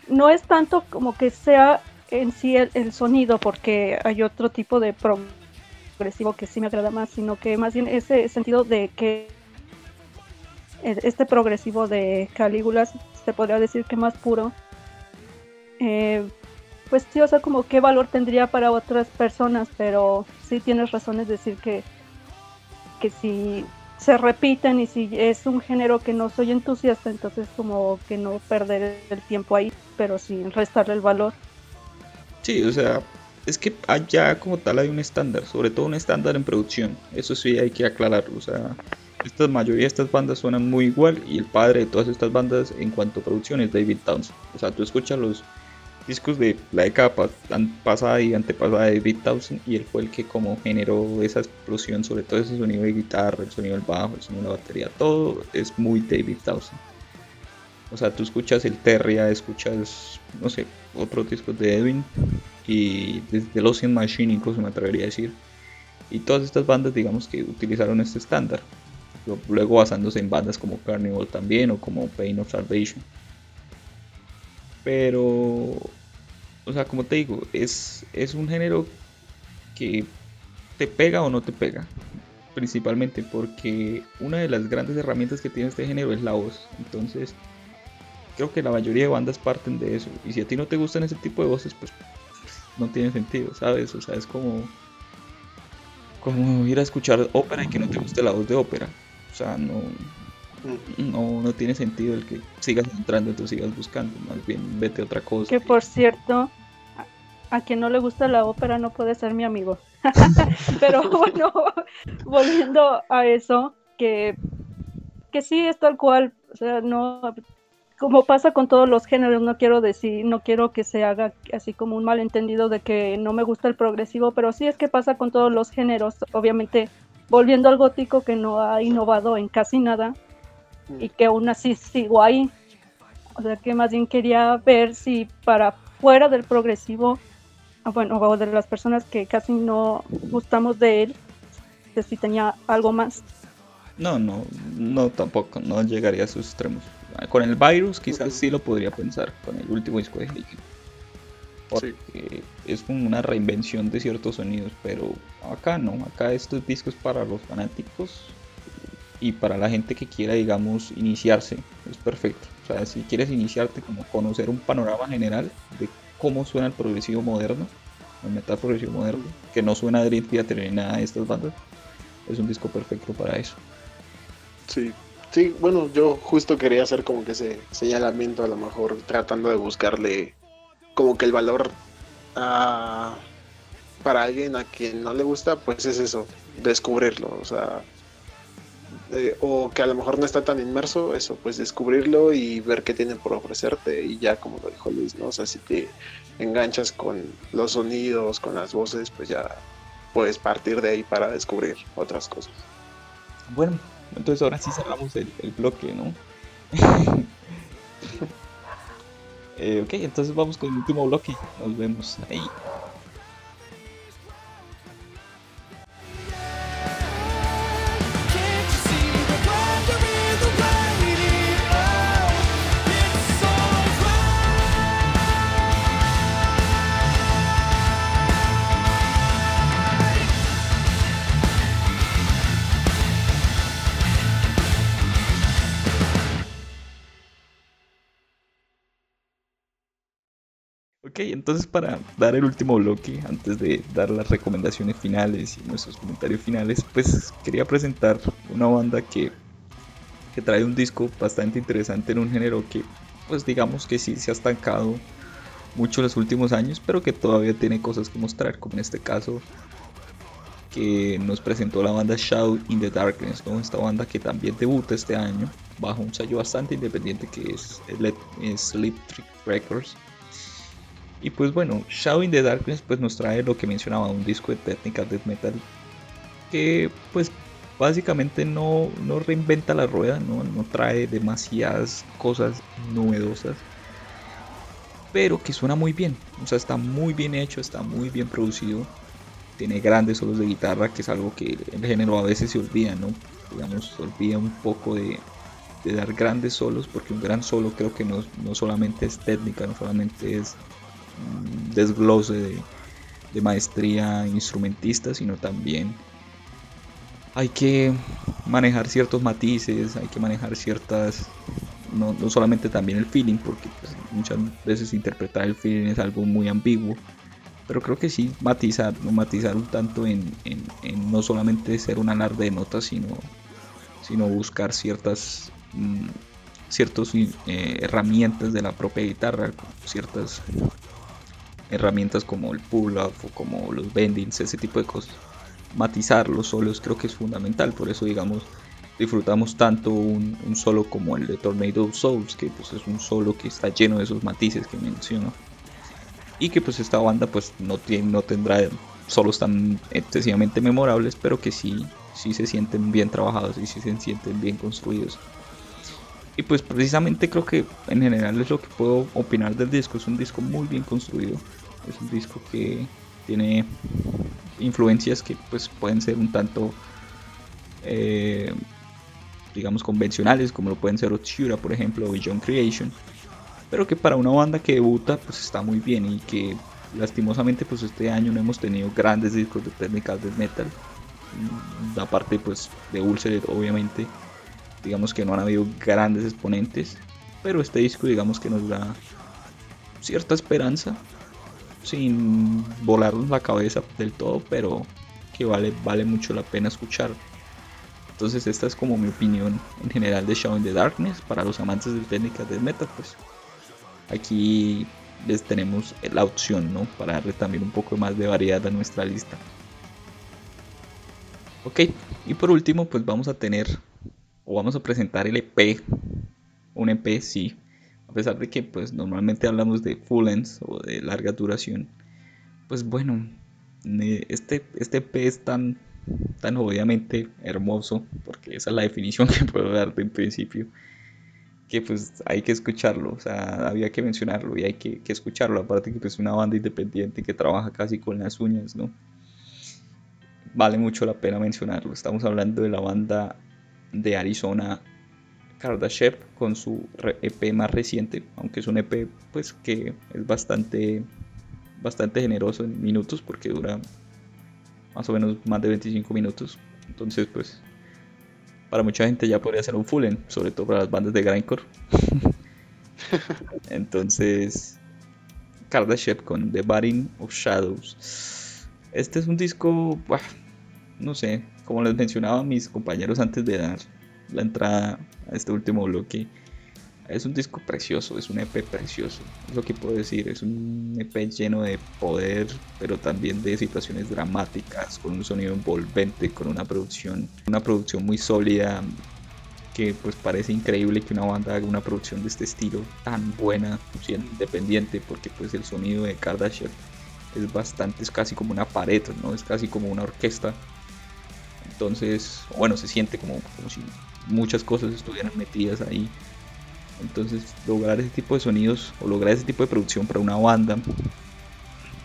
no es tanto como que sea en sí el, sonido, porque hay otro tipo de progresivo que sí me agrada más, sino que más bien ese sentido de que este progresivo de Calígulas se podría decir que más puro, eh, pues sí, o sea, como qué valor tendría para otras personas, pero sí tienes razón en decir que, que si se repiten y si es un género que no soy entusiasta, entonces como que no perder el tiempo ahí, pero sin restarle el valor. Sí, o sea, es que allá como tal hay un estándar, sobre todo un estándar en producción, eso sí hay que aclararlo, o sea, esta mayoría de estas bandas suenan muy igual y el padre de todas estas bandas en cuanto a producción es David Townsend, o sea, tú escuchas los discos de la década pasada y antepasada de David Townsend y él fue el que como generó esa explosión, sobre todo ese sonido de guitarra, el sonido del bajo, el sonido de la batería, todo es muy David Townsend. O sea, tú escuchas el Terria, escuchas, no sé, otros discos de Edwin y desde Los Machine incluso me atrevería a decir. Y todas estas bandas digamos que utilizaron este estándar. Luego basándose en bandas como Carnival también o como Pain of Salvation. Pero, o sea, como te digo, es, es un género que te pega o no te pega. Principalmente porque una de las grandes herramientas que tiene este género es la voz. Entonces, creo que la mayoría de bandas parten de eso. Y si a ti no te gustan ese tipo de voces, pues no tiene sentido, ¿sabes? O sea, es como, como ir a escuchar ópera y que no te guste la voz de ópera. O sea, no, no, no tiene sentido el que sigas entrando y tú sigas buscando, más bien vete a otra cosa. Que por cierto, a, quien no le gusta la ópera no puede ser mi amigo. [laughs] Pero [laughs] bueno, volviendo a eso, que, que sí es tal cual, o sea, no, como pasa con todos los géneros, no quiero decir, no quiero que se haga así como un malentendido de que no me gusta el progresivo, pero sí es que pasa con todos los géneros, obviamente volviendo al gótico que no ha innovado en casi nada, y que aún así sigo ahí. O sea que más bien quería ver si para fuera del progresivo, ah, bueno, o de las personas que casi no gustamos de él, si tenía algo más. No, no, no tampoco, no llegaría a sus extremos. Con el virus quizás sí lo podría pensar, con el último disco de Porque es como una reinvención de ciertos sonidos, pero acá no, acá estos discos para los fanáticos y para la gente que quiera, digamos, iniciarse, es perfecto. O sea, si quieres iniciarte, como conocer un panorama general de cómo suena el progresivo moderno, el metal progresivo moderno, que no suena a Dream Theater ni de estas bandas, es un disco perfecto para eso. Sí, sí, bueno, yo justo quería hacer como que ese señalamiento, a lo mejor tratando de buscarle como que el valor ah, para alguien a quien no le gusta, pues es eso, descubrirlo, o sea, o que a lo mejor no está tan inmerso, eso, pues descubrirlo y ver qué tiene por ofrecerte y ya como lo dijo Luis, ¿no? O sea, si te enganchas con los sonidos, con las voces, pues ya puedes partir de ahí para descubrir otras cosas. Bueno, entonces ahora sí cerramos el, el bloque, ¿no? [laughs] eh, ok, entonces vamos con el último bloque. Nos vemos ahí. Ok, entonces para dar el último bloque, antes de dar las recomendaciones finales y nuestros comentarios finales, pues quería presentar una banda que, que trae un disco bastante interesante en un género que, pues digamos que sí se ha estancado mucho en los últimos años, pero que todavía tiene cosas que mostrar, como en este caso que nos presentó la banda Shadow in the Darkness, esta banda que también debuta este año bajo un sello bastante independiente que es Sleep Trick Records y pues bueno, Shadow in the Darkness pues nos trae lo que mencionaba, un disco de técnica death metal que pues básicamente no, no reinventa la rueda, ¿no? no trae demasiadas cosas novedosas, pero que suena muy bien, o sea, está muy bien hecho, está muy bien producido, tiene grandes solos de guitarra, que es algo que el género a veces se olvida, ¿no? Digamos, olvida un poco de, de dar grandes solos, porque un gran solo creo que no, no solamente es técnica, no solamente es desglose de, maestría instrumentista, sino también hay que manejar ciertos matices, hay que manejar ciertas, no, solamente también el feeling, porque pues, muchas veces interpretar el feeling es algo muy ambiguo, pero creo que sí matizar, matizar un tanto en, no solamente ser un alarde de notas, sino, sino buscar ciertas, mm, ciertas eh, herramientas de la propia guitarra, ciertas herramientas como el pull-up o como los bendings, ese tipo de cosas. Matizar los solos creo que es fundamental, por eso digamos disfrutamos tanto un, solo como el de Tornado Souls, que pues es un solo que está lleno de esos matices que menciono. Y que pues esta banda pues no, tiene, no tendrá solos tan excesivamente memorables, pero que sí, sí se sienten bien trabajados y sí se sienten bien construidos. Y pues precisamente creo que en general es lo que puedo opinar del disco. Es un disco muy bien construido. Es un disco que tiene influencias que pues pueden ser un tanto eh, digamos convencionales como lo pueden ser Otsura por ejemplo o John Creation pero que para una banda que debuta pues está muy bien y que lastimosamente pues este año no hemos tenido grandes discos de técnicas de metal. Mm, aparte pues de Ulcer obviamente digamos que no han habido grandes exponentes pero este disco digamos que nos da cierta esperanza sin volarnos la cabeza del todo, pero que vale, vale mucho la pena escuchar. Entonces esta es como mi opinión en general de Shadow in the Darkness para los amantes de técnicas de metal, pues aquí les tenemos la opción, ¿no? Para darle también un poco más de variedad a nuestra lista. Ok, y por último pues vamos a tener o vamos a presentar el EP, un EP sí, a pesar de que pues normalmente hablamos de full length o de larga duración, pues bueno, este, este P es tan, tan obviamente hermoso, porque esa es la definición [laughs] que puedo dar de en principio, que pues hay que escucharlo, o sea, había que mencionarlo y hay que, que escucharlo, aparte que pues, es una banda independiente que trabaja casi con las uñas, ¿no? Vale mucho la pena mencionarlo, estamos hablando de la banda de Arizona Kardashev con su EP más reciente, aunque es un EP pues que es bastante bastante generoso en minutos porque dura más o menos más de 25 minutos. Entonces, pues para mucha gente ya podría ser un fullen, sobre todo para las bandas de grindcore. [laughs] Entonces, Kardashev con The Baring of Shadows. Este es un disco, no sé, como les mencionaba mis compañeros antes de dar la entrada a este último bloque. Es un disco precioso, es un EP precioso, es lo que puedo decir, es un EP lleno de poder, pero también de situaciones dramáticas, con un sonido envolvente, con una producción, una producción muy sólida, que pues parece increíble que una banda haga una producción de este estilo tan buena, siendo independiente, porque pues el sonido de Kardashian es bastante, es casi como una pared, ¿no? Es casi como una orquesta. Entonces, bueno, se siente como, como si muchas cosas estuvieran metidas ahí entonces, lograr ese tipo de sonidos o lograr ese tipo de producción para una banda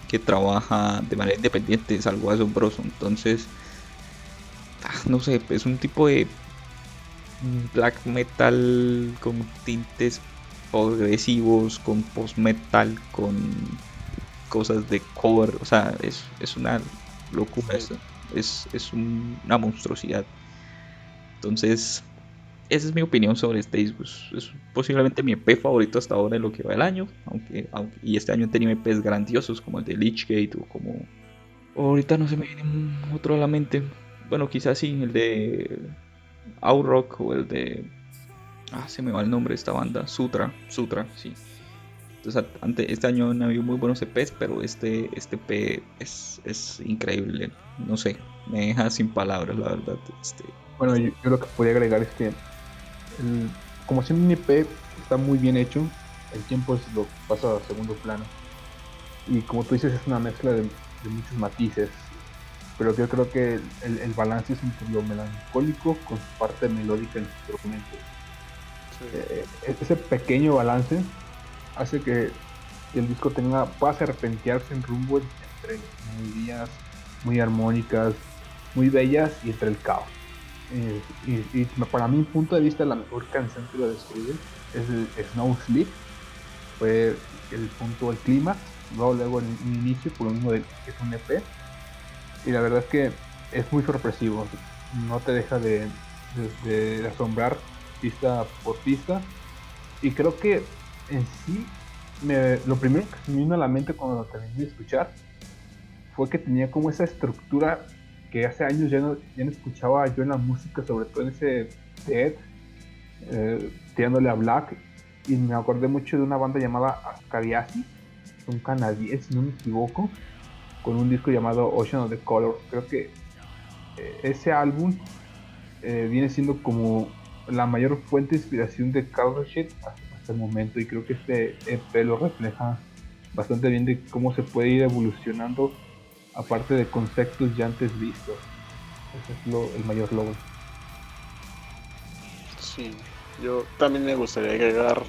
que trabaja de manera independiente es algo asombroso. Entonces, ah, no sé, es un tipo de black metal con tintes progresivos, con post metal, con cosas de cover. O sea, es, una locura. Es, es una monstruosidad. Entonces, esa es mi opinión sobre este disco. Es, posiblemente mi EP favorito hasta ahora en lo que va el año. Aunque, y este año he tenido EPs grandiosos como el de Lichgate o como. ahorita no se me viene otro a la mente. Bueno, quizás sí, el de Outrock o el de. Ah, se me va el nombre de esta banda. Sutra. Sutra, sí. Entonces, ante, este año han habido muy buenos EPs, pero este, este EP es, es increíble. No sé, me deja sin palabras, la verdad. Este, bueno, yo, yo, lo que podría agregar es que como siendo un IP está muy bien hecho, el tiempo es lo que pasa a segundo plano. Y como tú dices, es una mezcla de, muchos matices. Pero yo creo que el, balance es entre lo melancólico con su parte melódica en su documento. Eh, ese pequeño balance hace que, el disco tenga pueda serpentearse en rumbo entre melodías muy armónicas, muy bellas y entre el caos. Eh, y, para mi punto de vista la mejor canción que lo describe es el Snow Sleep fue el punto del clima. Luego luego un inicio por uno de es un EP y la verdad es que es muy sorpresivo. No te deja de, asombrar pista por pista. Y creo que en sí lo primero que se me vino a la mente cuando lo terminé de escuchar fue que tenía como esa estructura que hace años ya no, ya no escuchaba yo en la música, sobre todo en ese Dead, eh, tirándole a Black, y me acordé mucho de una banda llamada Ascariasi, un canadiense, si no me equivoco, con un disco llamado Ocean of the Color. Creo que eh, ese álbum eh, viene siendo como la mayor fuente de inspiración de Carl hasta, hasta el momento, y creo que este EP lo refleja bastante bien de cómo se puede ir evolucionando aparte de conceptos ya antes vistos. Ese es lo, el mayor logro. Sí, yo también me gustaría agregar.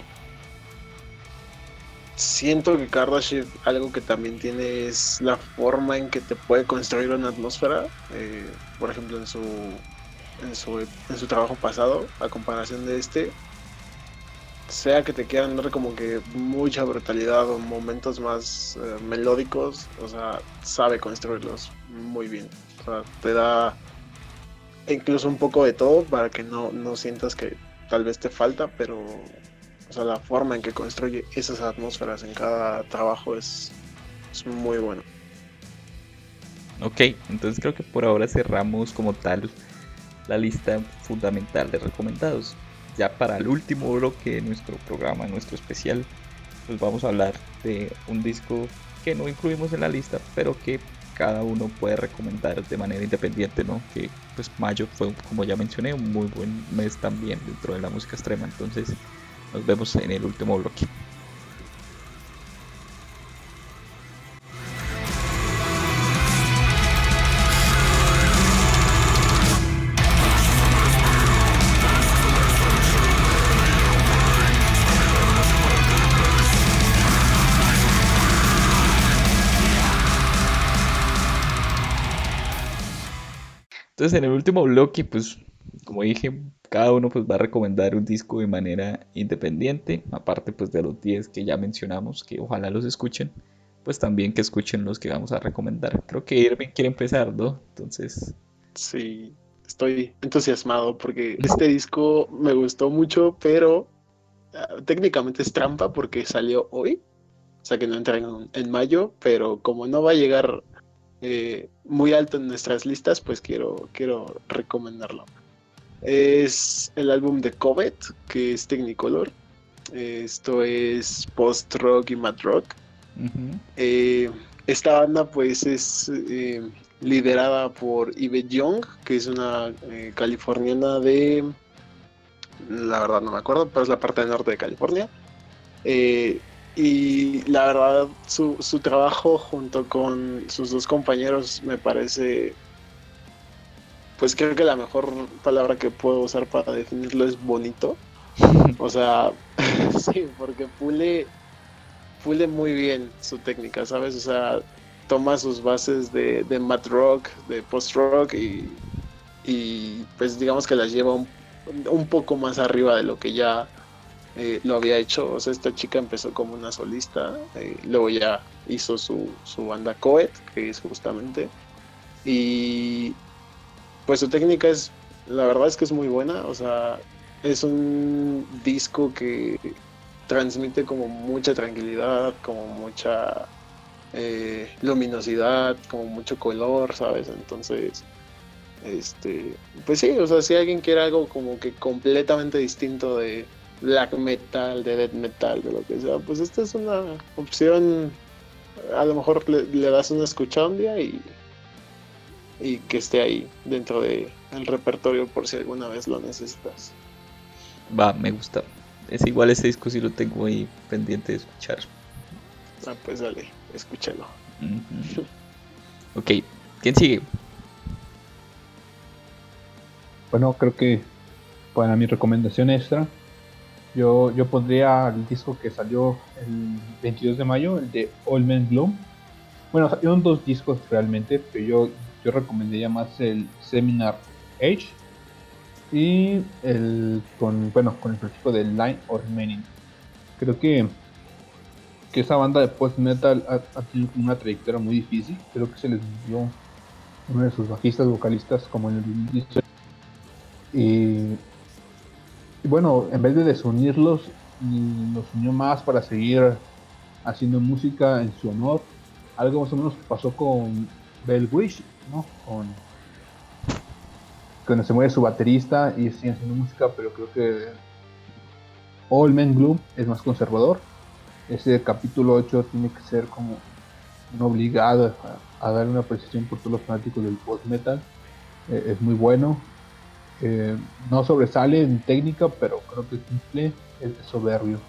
Siento que Kardashian algo que también tiene es la forma en que te puede construir una atmósfera. Eh, por ejemplo, en su, en su en su trabajo pasado, a comparación de este, sea que te quieran dar como que mucha brutalidad o momentos más eh, melódicos, o sea, sabe construirlos muy bien. O sea, te da incluso un poco de todo para que no, no sientas que tal vez te falta, pero o sea, la forma en que construye esas atmósferas en cada trabajo es, es muy bueno. Ok, entonces creo que por ahora cerramos como tal la lista fundamental de recomendados ya para el último bloque de nuestro programa, nuestro especial, pues vamos a hablar de un disco que no incluimos en la lista, pero que cada uno puede recomendar de manera independiente, ¿no? Que pues mayo fue, como ya mencioné, un muy buen mes también dentro de la música extrema. Entonces, nos vemos en el último bloque. Entonces en el último bloque, pues como dije, cada uno pues va a recomendar un disco de manera independiente, aparte pues de los 10 que ya mencionamos, que ojalá los escuchen, pues también que escuchen los que vamos a recomendar. Creo que Irving quiere empezar, ¿no? Entonces... Sí, estoy entusiasmado porque [laughs] este disco me gustó mucho, pero ah, técnicamente es trampa porque salió hoy, o sea que no entra en, en mayo, pero como no va a llegar eh, muy alto en nuestras listas, pues quiero, quiero recomendarlo. Es el álbum de Covet, que es Technicolor. Esto es post-rock y mat rock. Eh, esta banda pues es eh, liderada por Yvette Young, que es una eh, californiana de... La verdad no me acuerdo, pero es la parte del norte de California. Y la verdad su, su trabajo junto con sus dos compañeros me parece pues creo que la mejor palabra que puedo usar para definirlo es bonito. [laughs] O sea, [laughs] sí, porque pule, pule muy bien su técnica, ¿sabes? O sea, toma sus bases de, de mat rock, de post rock y, y pues digamos que las lleva un, un poco más arriba de lo que ya eh, lo había hecho. O sea, esta chica empezó como una solista, eh, luego ya hizo su, su banda Coet, que es justamente. Y, pues su técnica es, la verdad es que es muy buena, o sea, es un disco que transmite como mucha tranquilidad, como mucha eh, luminosidad, como mucho color, ¿sabes? Entonces, este, pues sí, o sea, si alguien quiere algo como que completamente distinto de black metal, de death metal, de lo que sea, pues esta es una opción, a lo mejor le, le das una escucha un día y y que esté ahí dentro del el repertorio por si alguna vez lo necesitas. Va, me gusta. Es igual ese disco si lo tengo ahí pendiente de escuchar. Ah, pues dale, escúchalo. ok, ¿quién sigue? Bueno, creo que para mi recomendación extra, yo, yo pondría el disco que salió el 22 de mayo, el de All Men Gloom. Bueno, salieron dos discos realmente, pero yo yo recomendaría más el Seminar Age y el con bueno con el proyecto de Line of Remaining. Creo que que esa banda de post metal ha, tenido una trayectoria muy difícil. Creo que se les dio uno de sus bajistas vocalistas como en el 2018. Y, y bueno, en vez de desunirlos, los unió más para seguir haciendo música en su honor. Algo más o menos pasó con Bell Wish ¿no? Cuando se mueve su baterista y siguen haciendo música, pero creo que All Men Gloom es más conservador. Ese capítulo 8 tiene que ser como un obligado a, dar una apreciación por todos los fanáticos del post metal. Eh, es muy bueno. Eh, no sobresale en técnica, pero creo que cumple, es soberbio.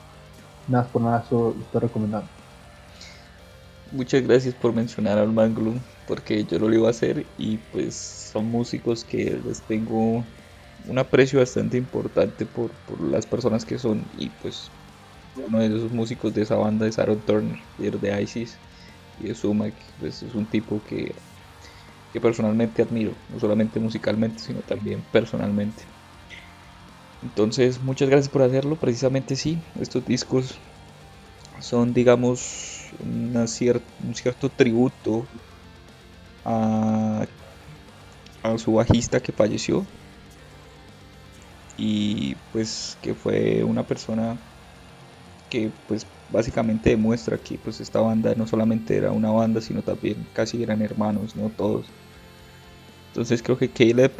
Nada por nada, eso lo estoy recomendando. Muchas gracias por mencionar al Man Gloom porque yo lo iba a hacer y pues son músicos que les tengo un aprecio bastante importante por, las personas que son y pues uno de esos músicos de esa banda es Aaron Turner, líder de ISIS y de Sumac, pues es un tipo que, que personalmente admiro, no solamente musicalmente sino también personalmente. Entonces, muchas gracias por hacerlo. Precisamente sí, estos discos son, digamos, una un cierto tributo a, su bajista que falleció y pues que fue una persona que pues básicamente demuestra que pues esta banda no solamente era una banda sino también casi eran hermanos no todos. Entonces creo que Caleb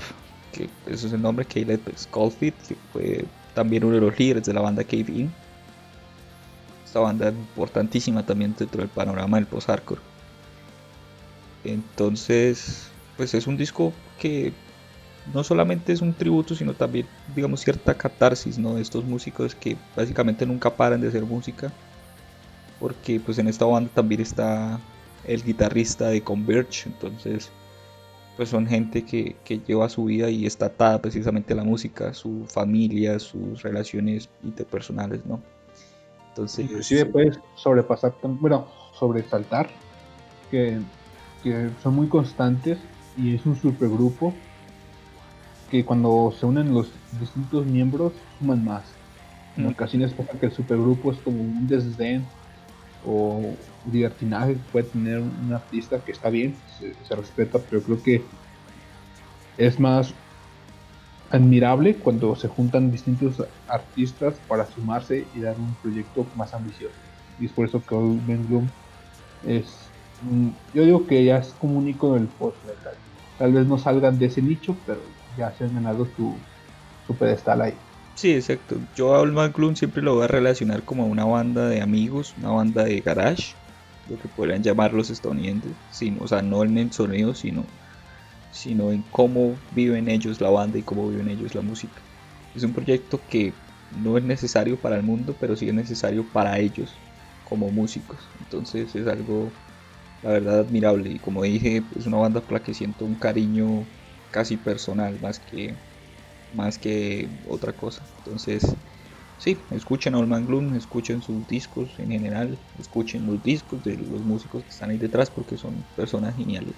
que eso es el nombre Caleb Schofield que fue también uno de los líderes de la banda Cave In esta banda importantísima también dentro del panorama del post-hardcore. Entonces, pues es un disco que no solamente es un tributo, sino también, digamos, cierta catarsis, ¿no? De estos músicos que básicamente nunca paran de hacer música. Porque pues en esta banda también está el guitarrista de Converge, entonces pues son gente que, lleva su vida y está atada precisamente a la música, su familia, sus relaciones interpersonales, ¿no? Entonces... Inclusive puedes sobrepasar, bueno, sobresaltar que que son muy constantes y es un supergrupo que cuando se unen los distintos miembros suman más. En ocasiones pasa que el supergrupo es como un desdén o libertinaje que puede tener un artista que está bien, se, respeta, pero creo que es más admirable cuando se juntan distintos artistas para sumarse y dar un proyecto más ambicioso. Y es por eso que Old Bloom es Mm, yo digo que ya es como un icono del post Tal vez no salgan de ese nicho, pero ya se han ganado su, su pedestal ahí. Sí, exacto. Yo a Old Gloom siempre lo voy a relacionar como una banda de amigos, una banda de garage, lo que podrían llamar los estadounidenses. o sea, no en el sonido, sino, sino en cómo viven ellos la banda y cómo viven ellos la música. Es un proyecto que no es necesario para el mundo, pero sí es necesario para ellos como músicos. Entonces es algo, la verdad, admirable. Y como dije, es una banda por la que siento un cariño casi personal, más que, más que otra cosa. Entonces, sí, escuchen a Old Gloom, escuchen sus discos en general, escuchen los discos de los músicos que están ahí detrás porque son personas geniales.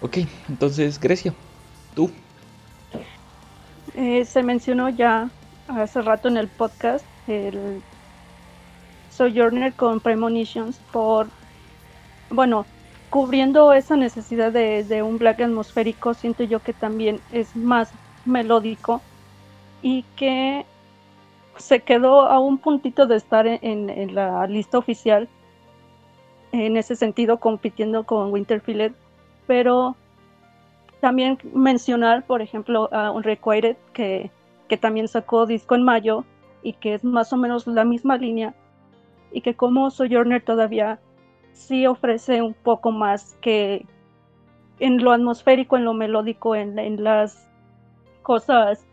Ok, entonces Grecia, tú. Eh, se mencionó ya hace rato en el podcast el Sojourner con Premonitions por, bueno, cubriendo esa necesidad de, un black atmosférico, siento yo que también es más melódico y que se quedó a un puntito de estar en, la lista oficial, en ese sentido compitiendo con Winterfield, pero también mencionar, por ejemplo, a Unrequited, que, que también sacó disco en mayo y que es más o menos la misma línea, y que como Sojourner todavía sí ofrece un poco más que en lo atmosférico, en lo melódico, en, las cosas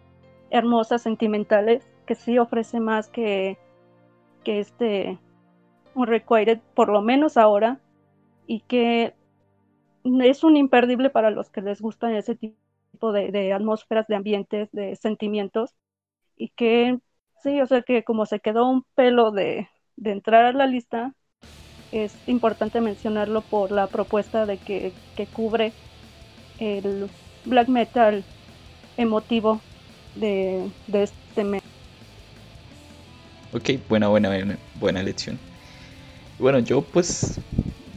hermosas, sentimentales, que sí ofrece más que, que este un Required, por lo menos ahora, y que es un imperdible para los que les gustan ese tipo de, de atmósferas, de ambientes, de sentimientos, y que sí, o sea que como se quedó un pelo de, de entrar a la lista, es importante mencionarlo por la propuesta de que, cubre el black metal emotivo de, este mes. Ok, buena, buena, buena, buena elección. Bueno, yo pues,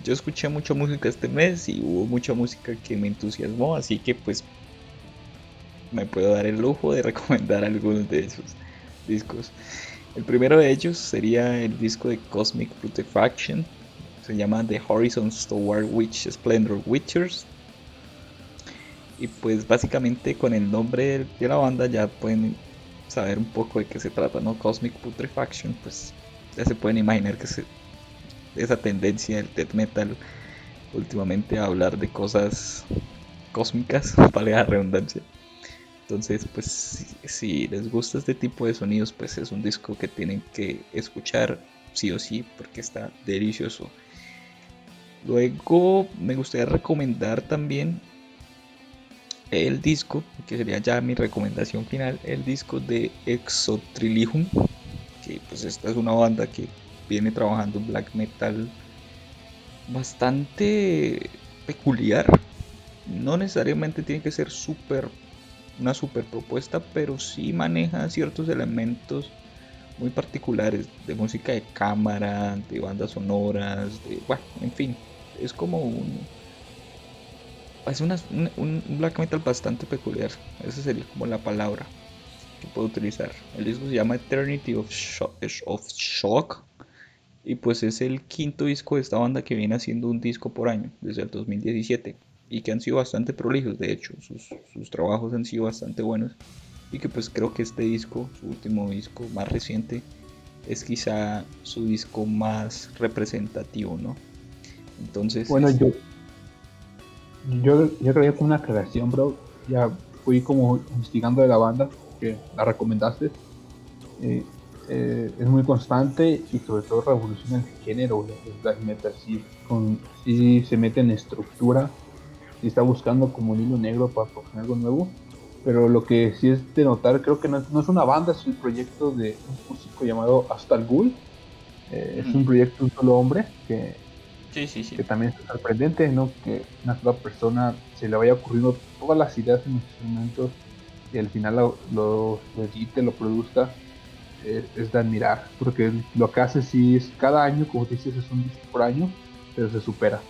yo escuché mucha música este mes y hubo mucha música que me entusiasmó, así que pues me puedo dar el lujo de [laughs] recomendar algunos de esos discos. El primero de ellos sería el disco de Cosmic Putrefaction. Se llama The Horizons Toward Witch Splendor Witchers. Y pues básicamente con el nombre de la banda ya pueden saber un poco de qué se trata, ¿no? Cosmic Putrefaction, pues ya se pueden imaginar que esa tendencia del death metal últimamente a hablar de cosas cósmicas, [laughs] para la redundancia. Entonces, pues si, les gusta este tipo de sonidos, pues es un disco que tienen que escuchar sí o sí porque está delicioso. Luego me gustaría recomendar también el disco, que sería ya mi recomendación final, el disco de Exotrilihum, que pues esta es una banda que viene trabajando black metal bastante peculiar. No necesariamente tiene que ser súper una super propuesta, pero sí maneja ciertos elementos muy particulares de música de cámara, de bandas sonoras, de, bueno, en fin, es como un es un, black metal bastante peculiar, esa sería como la palabra que puedo utilizar. El disco se llama Eternity of of Shock y pues es el quinto disco de esta banda que viene haciendo un disco por año desde el 2017 y que han sido bastante prolijos, de hecho, sus, sus, trabajos han sido bastante buenos y que pues creo que este disco, su último disco más reciente, es quizá su disco más representativo, ¿no? Entonces... Bueno, yo, yo, yo creo que una aclaración, bro, ya fui como investigando de la banda, que la recomendaste. Eh, eh, es muy constante y sobre todo revoluciona el género el black metal. Sí, con, sí se mete en estructura y está buscando como un hilo negro para proponer algo nuevo. Pero lo que sí es de notar, creo que no, es una banda, es el proyecto de un músico llamado Hasta el Ghoul. Eh, es un proyecto de un solo hombre que, que también es sorprendente, ¿no? Que una sola persona se le vaya ocurriendo todas las ideas en los instrumentos y al final lo, lo, edite, lo produzca. Es, de admirar, porque lo que hace sí es cada año, como dices, es un disco por año, pero se supera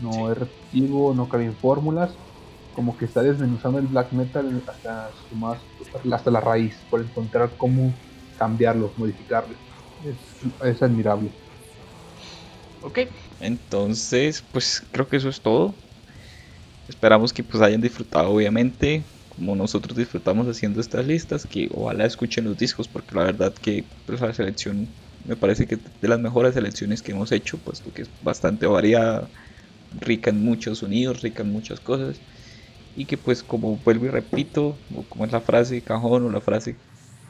no es repetitivo, no cabe en fórmulas, como que está desmenuzando el black metal hasta su más, hasta la raíz, por encontrar cómo cambiarlo, modificarlo. Es, admirable. Ok, entonces pues creo que eso es todo. Esperamos que pues hayan disfrutado obviamente. como nosotros disfrutamos haciendo estas listas, que ojalá escuchen los discos, porque la verdad que pues, la selección me parece que de las mejores selecciones que hemos hecho, puesto que es bastante variada, rica en muchos sonidos, rica en muchas cosas, y que pues como vuelvo y repito, como es la frase cajón o la frase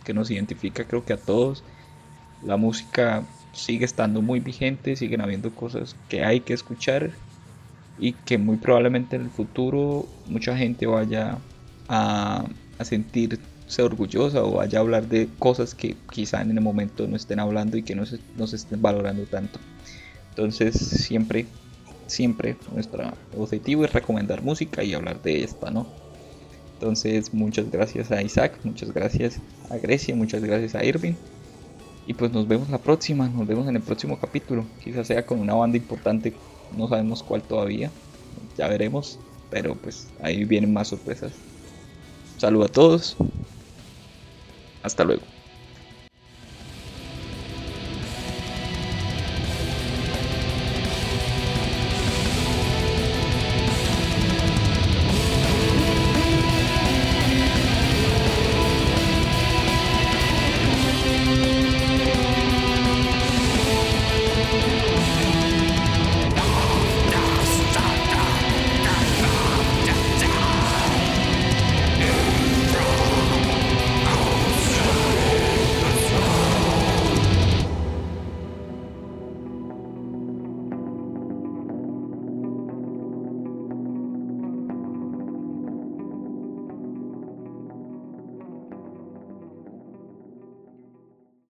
que nos identifica creo que a todos, la música sigue estando muy vigente, siguen habiendo cosas que hay que escuchar y que muy probablemente en el futuro mucha gente vaya a, sentirse orgullosa o vaya a hablar de cosas que quizá en el momento no estén hablando y que no se, no se estén valorando tanto. Entonces siempre, siempre nuestro objetivo es recomendar música y hablar de esta, ¿no? Entonces muchas gracias a Isaac, muchas gracias a Grecia, muchas gracias a Irving. Y pues nos vemos la próxima, nos vemos en el próximo capítulo. Quizás sea con una banda importante, no sabemos cuál todavía. Ya veremos, pero pues ahí vienen más sorpresas. Saludos a todos. Hasta luego.